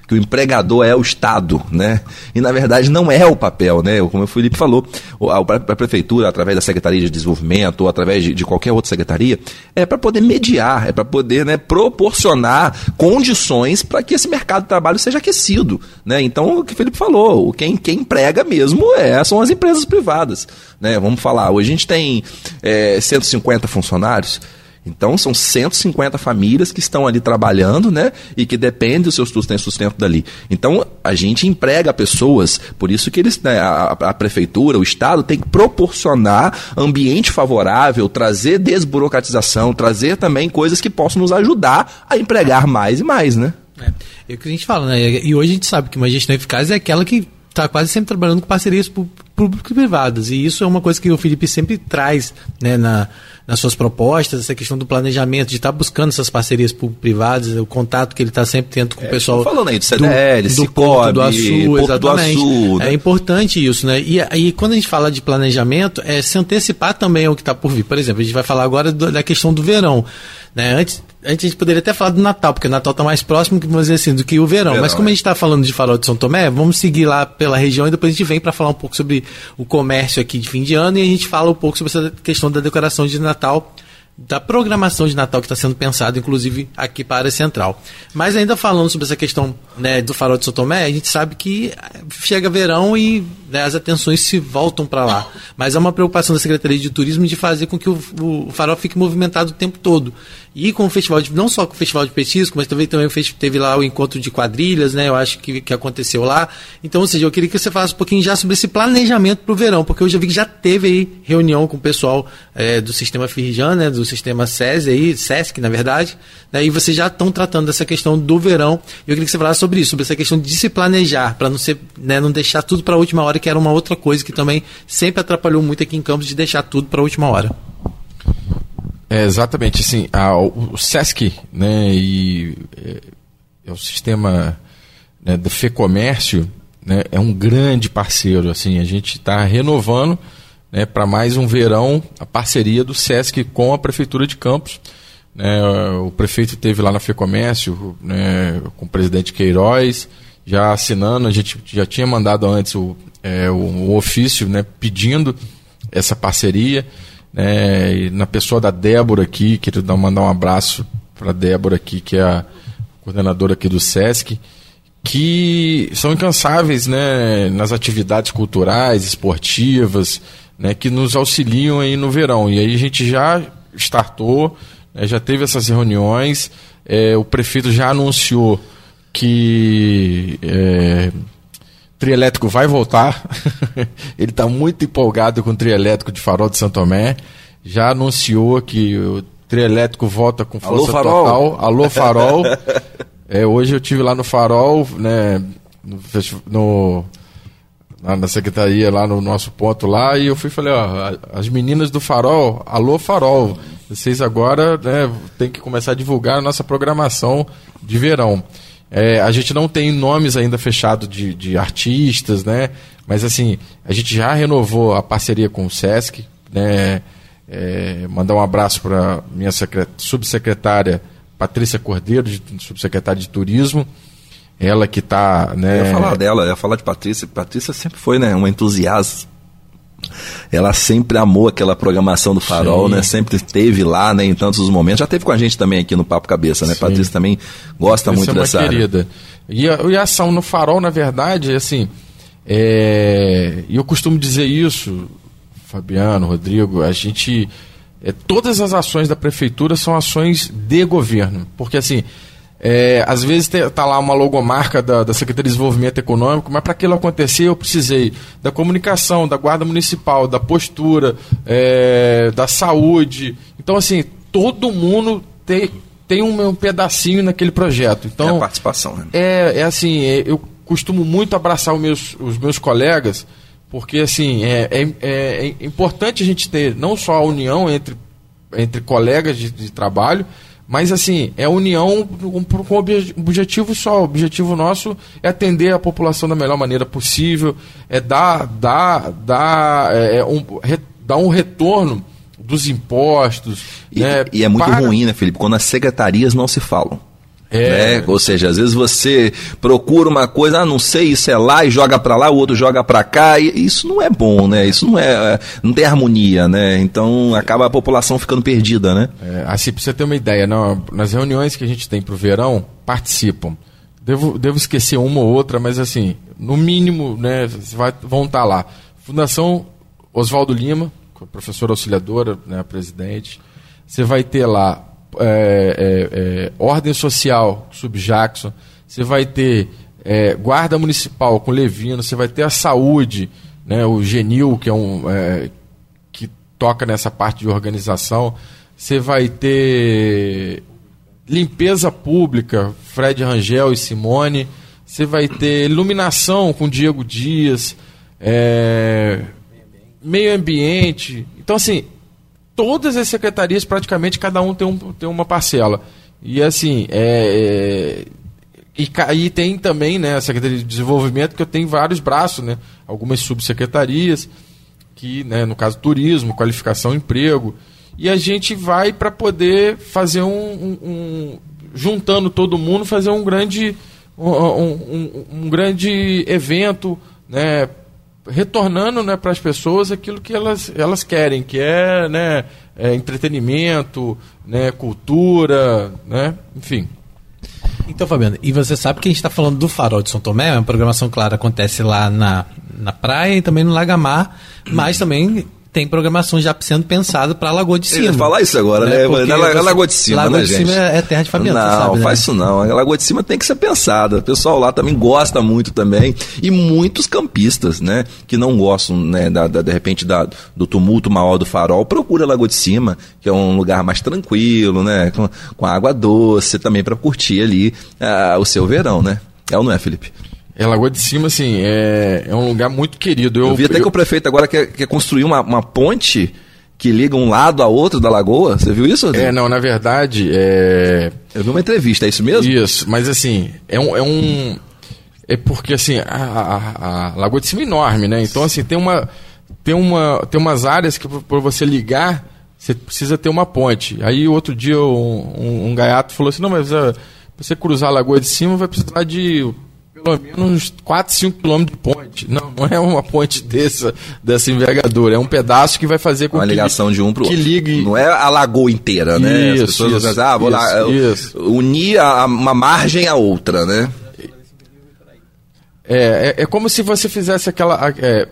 que o empregador é o Estado, né? E na verdade não é o papel, né? Como o Felipe falou, a, prefeitura, através da Secretaria de Desenvolvimento ou através de, de qualquer outra secretaria, é para poder mediar, é para poder né, proporcionar condições para que esse mercado de trabalho seja aquecido, né? Então, o que o Felipe falou, quem, quem emprega mesmo é, são as empresas privadas, né? Vamos falar, hoje a gente tem é, 150 funcionários, então são 150 famílias que estão ali trabalhando, né? E que dependem do seu sustento, sustento dali. Então a gente emprega pessoas, por isso que eles, né, a, a, prefeitura, o Estado tem que proporcionar ambiente favorável, trazer desburocratização, trazer também coisas que possam nos ajudar a empregar mais e mais, né? É, é o que a gente fala, né? E hoje a gente sabe que uma gestão eficaz é aquela que está quase sempre trabalhando com parcerias públicas e privadas. E isso é uma coisa que o Felipe sempre traz né, na, nas suas propostas, essa questão do planejamento, de estar tá buscando essas parcerias público-privadas, o contato que ele está sempre tendo com é, o pessoal. Falando aí do CDL, do, do Cicobi, do Açu, exatamente. Do Açu, né? É importante isso, né? E aí, quando a gente fala de planejamento, é se antecipar também ao que está por vir. Por exemplo, a gente vai falar agora do, da questão do verão. Né? Antes a gente poderia até falar do Natal, porque o Natal está mais próximo vamos assim, do que o verão. verão Mas como é. a gente está falando de Farol de São Tomé, vamos seguir lá pela região e depois a gente vem para falar um pouco sobre o comércio aqui de fim de ano e a gente fala um pouco sobre essa questão da decoração de Natal da programação de Natal que está sendo pensado, inclusive aqui para a área central. Mas ainda falando sobre essa questão né, do farol de São Tomé, a gente sabe que chega verão e as atenções se voltam para lá. Mas é uma preocupação da Secretaria de Turismo de fazer com que o, o, farol fique movimentado o tempo todo. E com o festival de, não só com o festival de petisco, mas também, também teve lá o encontro de quadrilhas, né? Eu acho que, que aconteceu lá. Então, ou seja, eu queria que você falasse um pouquinho já sobre esse planejamento para o verão, porque eu já vi que já teve aí reunião com o pessoal é, do sistema Firjan, né? Do sistema SESI aí, SESC, na verdade, né, e vocês já estão tratando dessa questão do verão. Eu queria que você falasse sobre isso, sobre essa questão de se planejar, para não ser, né, não deixar tudo para a última hora, que era uma outra coisa que também sempre atrapalhou muito aqui em Campos de deixar tudo para a última hora. É, exatamente, a, o SESC, né, e é, é o sistema né, do FEComércio, né, é um grande parceiro, assim, a gente está renovando né, para mais um verão a parceria do SESC com a Prefeitura de Campos. Né, o prefeito teve lá na FEComércio né, com o presidente Queiroz, já assinando, a gente já tinha mandado antes o, é, o, o ofício né, pedindo essa parceria. Né, na pessoa da Débora aqui, queria mandar um abraço para Débora aqui, que é a coordenadora aqui do SESC, que são incansáveis né, nas atividades culturais, esportivas, né, que nos auxiliam aí no verão. E aí a gente já startou, né, já teve essas reuniões, é, o prefeito já anunciou que é, trielétrico vai voltar. Ele está muito empolgado com o trielétrico de Farol de Santo Tomé. Já anunciou que o trielétrico volta com força Alô, farol. total. Alô, Farol. é, hoje eu tive lá no Farol, né, no, no na secretaria, lá no nosso ponto lá, e eu fui e falei, ó, as meninas do Farol, alô Farol, vocês agora né, tem que começar a divulgar a nossa programação de verão. É, a gente não tem nomes ainda fechados de, de artistas, né? Mas assim, a gente já renovou a parceria com o Sesc, né? É, mandar um abraço para minha subsecretária Patrícia Cordeiro, subsecretária de Turismo, ela que está, né? Eu ia falar dela, eu ia falar de Patrícia. Patrícia sempre foi, né, uma entusiasta. Ela sempre amou aquela programação do Farol, Sim. né? Sempre esteve lá, né, em tantos momentos. Já teve com a gente também aqui no Papo Cabeça, né? Sim. Patrícia também gosta muito é dessa querida. Área. E a, ação no Farol, na verdade, assim, é, e eu costumo dizer isso, Fabiano, Rodrigo, a gente é, todas as ações da prefeitura são ações de governo, porque assim é, às vezes está lá uma logomarca da, da Secretaria de Desenvolvimento Econômico, mas para aquilo acontecer eu precisei da comunicação, da guarda municipal, da postura, é, da saúde. Então, assim, todo mundo tem, tem um, um pedacinho naquele projeto. Então, é a participação. Né? É, é assim, é, eu costumo muito abraçar os meus, os meus colegas porque assim é, é, é, é importante a gente ter não só a união entre, entre colegas de, de trabalho, mas assim, é a união com, com objetivo só. O objetivo nosso é atender a população da melhor maneira possível, é dar, dar, dar, é, é um, re, dar um retorno dos impostos. E, né, e é muito para... ruim, né, Felipe, quando as secretarias não se falam. É. Né? Ou seja, às vezes você procura uma coisa, ah, não sei, isso é lá e joga para lá, o outro joga para cá, e isso não é bom, né? Isso não é, não tem harmonia, né? Então acaba a população ficando perdida, né? É, assim, pra você ter uma ideia, não, nas reuniões que a gente tem pro verão, participam. Devo, devo esquecer uma ou outra, mas assim, no mínimo, né, vai, vão estar tá lá. Fundação Oswaldo Lima, professora auxiliadora, né, presidente. Você vai ter lá é, é, é, Ordem Social, Subjackson, você vai ter é, Guarda Municipal com Levino, você vai ter a Saúde, né, o Genil, que é um é, que toca nessa parte de organização, você vai ter Limpeza Pública, Fred Rangel e Simone, você vai ter Iluminação com Diego Dias, Meio Ambiente. Então, assim, todas as secretarias, praticamente, cada um tem, um, tem uma parcela. E assim, é, é, e aí tem também né, a Secretaria de Desenvolvimento, que eu tenho vários braços, né, algumas subsecretarias, que, né, no caso, turismo, qualificação, emprego. E a gente vai para poder fazer um, um, um, juntando todo mundo, fazer um grande, um, um grande evento, né, retornando né, para as pessoas aquilo que elas, elas querem, que é, né, é entretenimento, né, cultura, né, enfim. Então, Fabiano, e você sabe que a gente está falando do Farol de São Tomé, a programação, claro, acontece lá na, na praia e também no Lagamar, mas também tem programação já sendo pensada para a Lagoa de Cima. falar isso agora, né? né? Na Lagoa de Cima, Lagoa né, de Cima é terra de Fabiano, Não, sabe, né? faz isso não. A Lagoa de Cima tem que ser pensada. O pessoal lá também gosta muito também. E muitos campistas, né? Que não gostam, né? Da, da de repente, da, do tumulto maior do farol, procura a Lagoa de Cima, que é um lugar mais tranquilo, né? Com, com água doce também para curtir ali uh, o seu verão, né? É ou não é, Felipe? É, Lagoa de Cima, assim, é, é um lugar muito querido. Eu, eu vi até eu... que o prefeito agora quer, quer construir uma, uma ponte que liga um lado a outro da lagoa. Você viu isso? É, não, na verdade. É... Eu vi uma entrevista, é isso mesmo? Isso, mas assim, é um. É, um, é porque assim, a, a, a Lagoa de Cima é enorme, né? Então, assim, tem uma. Tem, uma, tem umas áreas que para você ligar, você precisa ter uma ponte. Aí outro dia um, um, um gaiato falou assim, não, mas uh, você cruzar a Lagoa de Cima vai precisar de pelo menos 4, 5 quilômetros de ponte. Não, não é uma ponte dessa, dessa envergadura. É um pedaço que vai fazer com uma que ligação de um para o outro. ligue. Não é a lagoa inteira, né? Isso, As pessoas isso, ah, vou isso, lá, isso. unir a, uma margem à outra, né? É, é, é como se você fizesse aquela. É,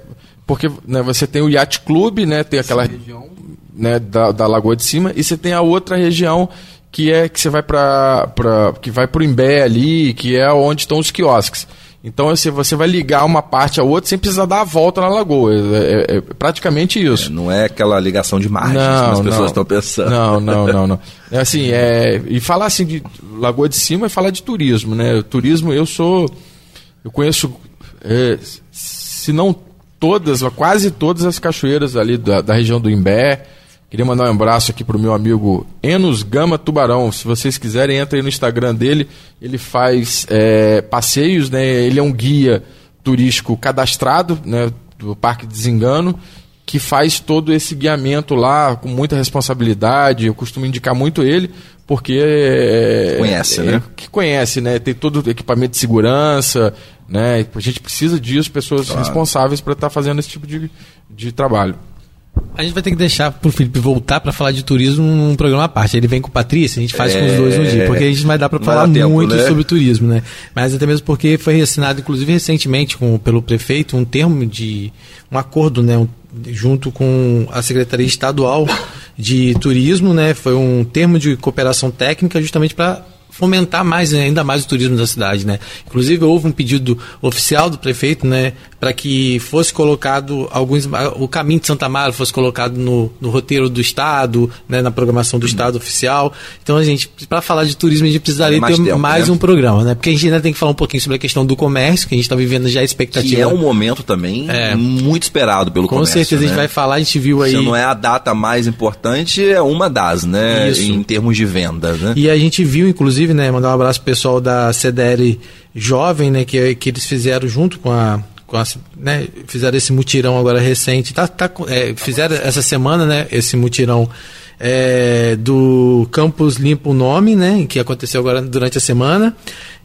porque né, você tem o Yacht Club, né? Tem aquela Sim. região né, da, da Lagoa de Cima, e você tem a outra região que é que você vai para que vai para o Imbé ali, que é onde estão os quiosques. Então assim, você vai ligar uma parte a outra sem precisar dar a volta na lagoa. É, é, é praticamente isso. É, não é aquela ligação de margens não, que as pessoas estão pensando. Não, não, não, não. É assim, é, e falar assim de Lagoa de Cima é falar de turismo, né? Turismo, eu sou. Eu conheço, é, se não todas, quase todas as cachoeiras ali da, da região do Imbé. Queria mandar um abraço aqui pro meu amigo Enos Gama Tubarão. Se vocês quiserem, entrem no Instagram dele. Ele faz é, passeios, né? Ele é um guia turístico cadastrado, né? Do Parque Desengano, que faz todo esse guiamento lá com muita responsabilidade. Eu costumo indicar muito ele, porque é, conhece, é, né? Que conhece, né? Tem todo o equipamento de segurança, né? A gente precisa disso, pessoas claro. responsáveis para estar tá fazendo esse tipo de, de trabalho. A gente vai ter que deixar pro Felipe voltar para falar de turismo num programa à parte. Ele vem com o Patrícia, a gente faz é... com os dois um dia, porque a gente vai dar para falar tempo, muito né? sobre turismo, né? Mas até mesmo porque foi assinado, inclusive recentemente, com, pelo prefeito, um termo de um acordo, né? Um, junto com a Secretaria Estadual de Turismo, né? Foi um termo de cooperação técnica justamente para fomentar mais ainda mais o turismo da cidade, né? Inclusive houve um pedido oficial do prefeito, né, para que fosse colocado alguns o caminho de Santa Mara fosse colocado no, no roteiro do estado, né, na programação do estado oficial. Então a gente para falar de turismo a gente precisaria mais ter tempo, mais né? um programa, né? Porque a gente ainda tem que falar um pouquinho sobre a questão do comércio, que a gente está vivendo já a expectativa. Que é um momento também é, muito esperado pelo com comércio. Com certeza né? a gente né? vai falar, a gente viu aí. Se não é a data mais importante, é uma das, né? Isso. Em termos de vendas, né? E a gente viu, inclusive, né? Mandar um abraço pro pessoal da CDL Jovem, né? Que, que eles fizeram junto com a, né, fizeram esse mutirão agora recente, tá, tá, é, fizeram essa semana, né, esse mutirão é, do Campus Limpo Nome, né, que aconteceu agora durante a semana,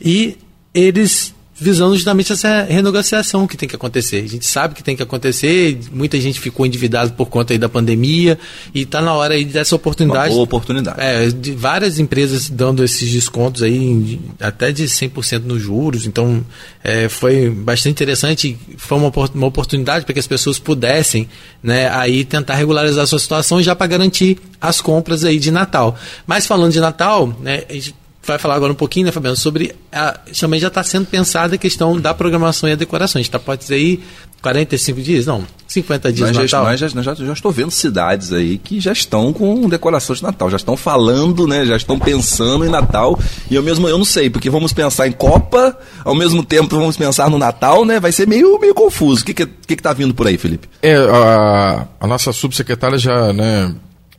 e eles visando justamente essa renegociação que tem que acontecer. A gente sabe que tem que acontecer, muita gente ficou endividada por conta aí da pandemia e está na hora aí dessa oportunidade. Uma boa oportunidade. É, de várias empresas dando esses descontos aí, até de 100% nos juros, então é, foi bastante interessante, foi uma, uma oportunidade para que as pessoas pudessem né, aí tentar regularizar a sua situação já para garantir as compras aí de Natal. Mas falando de Natal, né, a gente vai falar agora um pouquinho, né, Fabiano, sobre a, também já está sendo pensada a questão da programação e a decoração. A gente tá, pode dizer aí 45 dias? Não, 50 dias mas de Natal. Já, já, já, estou vendo cidades aí que já estão com decoração de Natal, já estão falando, né, já estão pensando em Natal. E eu mesmo, eu não sei, porque vamos pensar em Copa, ao mesmo tempo vamos pensar no Natal, né, vai ser meio, meio confuso. O que que, que, que tá vindo por aí, Felipe? É, a, a nossa subsecretária já, né,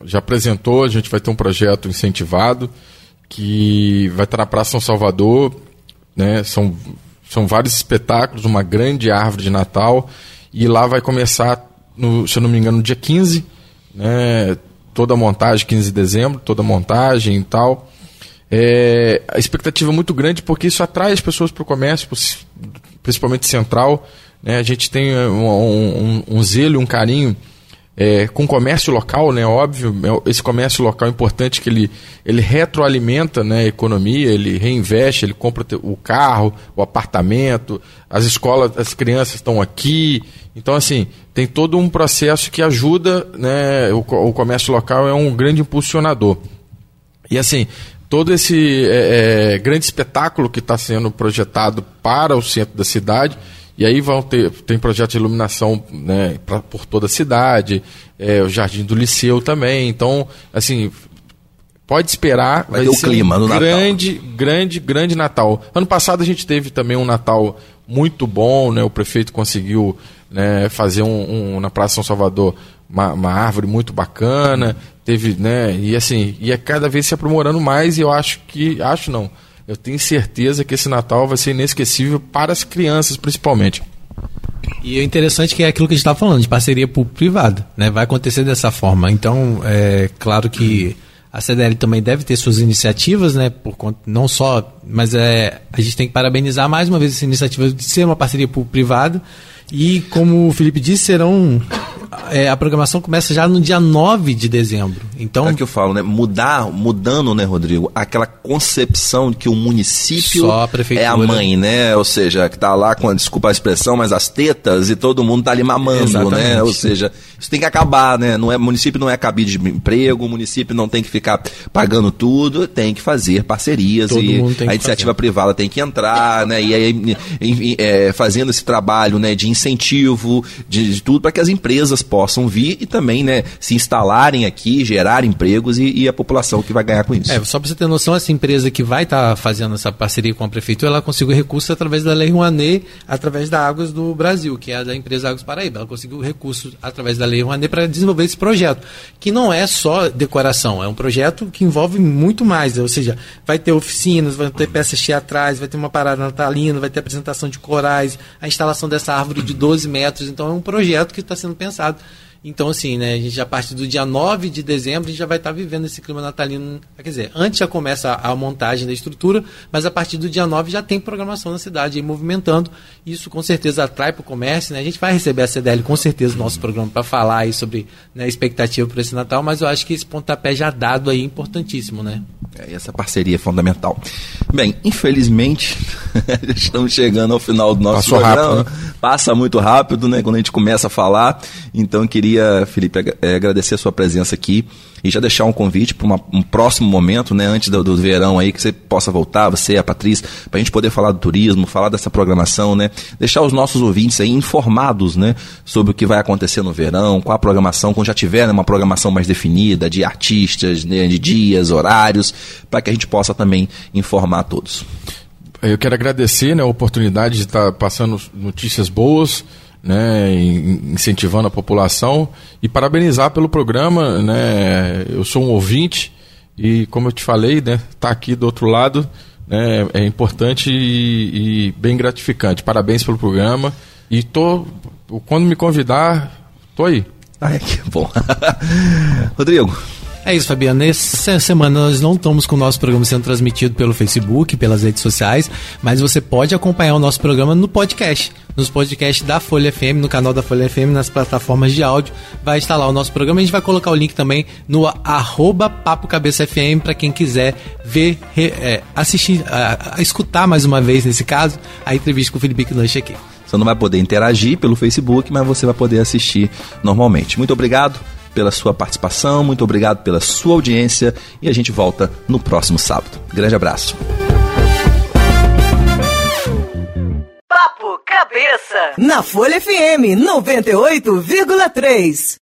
já apresentou, a gente vai ter um projeto incentivado, que vai estar na Praça São Salvador. Né? São, são vários espetáculos, uma grande árvore de Natal. E lá vai começar, no, se eu não me engano, no dia 15, né? toda a montagem, 15 de dezembro, toda a montagem e tal. É, a expectativa é muito grande porque isso atrai as pessoas para o comércio, principalmente central. Né? A gente tem um, um, um zelo, um carinho é, com comércio local, né? Óbvio, é, esse comércio local é importante que ele, ele retroalimenta né, a economia, ele reinveste, ele compra o carro, o apartamento, as escolas, as crianças estão aqui. Então, assim, tem todo um processo que ajuda, né? O, o comércio local é um grande impulsionador. E assim, todo esse é, é, grande espetáculo que está sendo projetado para o centro da cidade e aí vão ter tem projeto de iluminação né, pra, por toda a cidade, é, o Jardim do Liceu também. Então, assim, pode esperar. Vai, vai ter o clima um no grande, Natal. Grande, grande Natal. Ano passado a gente teve também um Natal muito bom, né? O prefeito conseguiu né, fazer um, um, na Praça São Salvador uma, uma, árvore muito bacana. Teve, né? E assim, ia cada vez se aprimorando mais e eu acho que. Acho não eu tenho certeza que esse Natal vai ser inesquecível para as crianças, principalmente. E o interessante é que é aquilo que a gente estava falando, de parceria público-privada, né? Vai acontecer dessa forma. Então, é claro que a CDL também deve ter suas iniciativas, né? Por conta, não só, mas é, a gente tem que parabenizar mais uma vez essa iniciativa de ser uma parceria público-privada. E como o Felipe disse, serão é, a programação começa já no dia 9 de dezembro. Então, é que eu falo, né? Mudar, mudando, né, Rodrigo, aquela concepção de que o município a é a mãe, né? Ou seja, que tá lá com, desculpa a expressão, mas as tetas e todo mundo tá ali mamando, né? Exatamente. né? Ou seja, isso tem que acabar, né? Não é, município não é cabide de emprego, o município não tem que ficar pagando tudo, tem que fazer parcerias todo e a iniciativa fazer. privada tem que entrar, né? E aí, é, fazendo esse trabalho, né, de incentivo, de, de tudo para que as empresas empresas possam vir e também né, se instalarem aqui, gerar empregos e, e a população que vai ganhar com isso. É, só para você ter noção, essa empresa que vai estar tá fazendo essa parceria com a prefeitura, ela conseguiu recursos através da Lei Rouanet, através da Águas do Brasil, que é a da empresa Águas Paraíba. Ela conseguiu recursos através da Lei Rouanet para desenvolver esse projeto, que não é só decoração, é um projeto que envolve muito mais, ou seja, vai ter oficinas, vai ter peças teatrais, vai ter uma parada natalina, vai ter apresentação de corais, a instalação dessa árvore de 12 metros, então é um projeto que está sendo pensado saat então, assim, né, a gente já a partir do dia 9 de dezembro, a gente já vai estar vivendo esse clima natalino. Quer dizer, antes já começa a, a montagem da estrutura, mas a partir do dia 9 já tem programação na cidade aí movimentando. Isso com certeza atrai para o comércio, né? A gente vai receber a CDL com certeza no nosso programa para falar aí sobre né, a expectativa para esse Natal, mas eu acho que esse pontapé já dado aí é importantíssimo, né? É, essa parceria é fundamental. Bem, infelizmente, estamos chegando ao final do nosso Passou programa. Rápido, né? Passa muito rápido, né? Quando a gente começa a falar. Então, queria queria, Felipe, é, agradecer a sua presença aqui e já deixar um convite para um próximo momento, né, antes do, do, verão aí, que você possa voltar, você, a Patrícia, para a gente poder falar do turismo, falar dessa programação, né, deixar os nossos ouvintes aí informados, né, sobre o que vai acontecer no verão, qual a programação, quando já tiver né, uma programação mais definida de artistas, né, de dias, horários, para que a gente possa também informar todos. Eu quero agradecer né, a oportunidade de estar passando notícias boas, né, incentivando a população e parabenizar pelo programa. Né, eu sou um ouvinte e, como eu te falei, né, tá aqui do outro lado né, é importante e, e bem gratificante. Parabéns pelo programa e tô, quando me convidar, tô aí. Ai, que bom. Rodrigo, é isso, Fabiano. Essa semana nós não estamos com o nosso programa sendo transmitido pelo Facebook, pelas redes sociais, mas você pode acompanhar o nosso programa no podcast, nos podcasts da Folha FM, no canal da Folha FM, nas plataformas de áudio. Vai estar lá o nosso programa. A gente vai colocar o link também no arroba Papo Cabeça FM para quem quiser ver, é, assistir, a, a, escutar mais uma vez, nesse caso, a entrevista com o Felipe Knush aqui. Você não vai poder interagir pelo Facebook, mas você vai poder assistir normalmente. Muito obrigado pela sua participação, muito obrigado pela sua audiência e a gente volta no próximo sábado. Grande abraço. Papo Cabeça na Folha FM 98,3.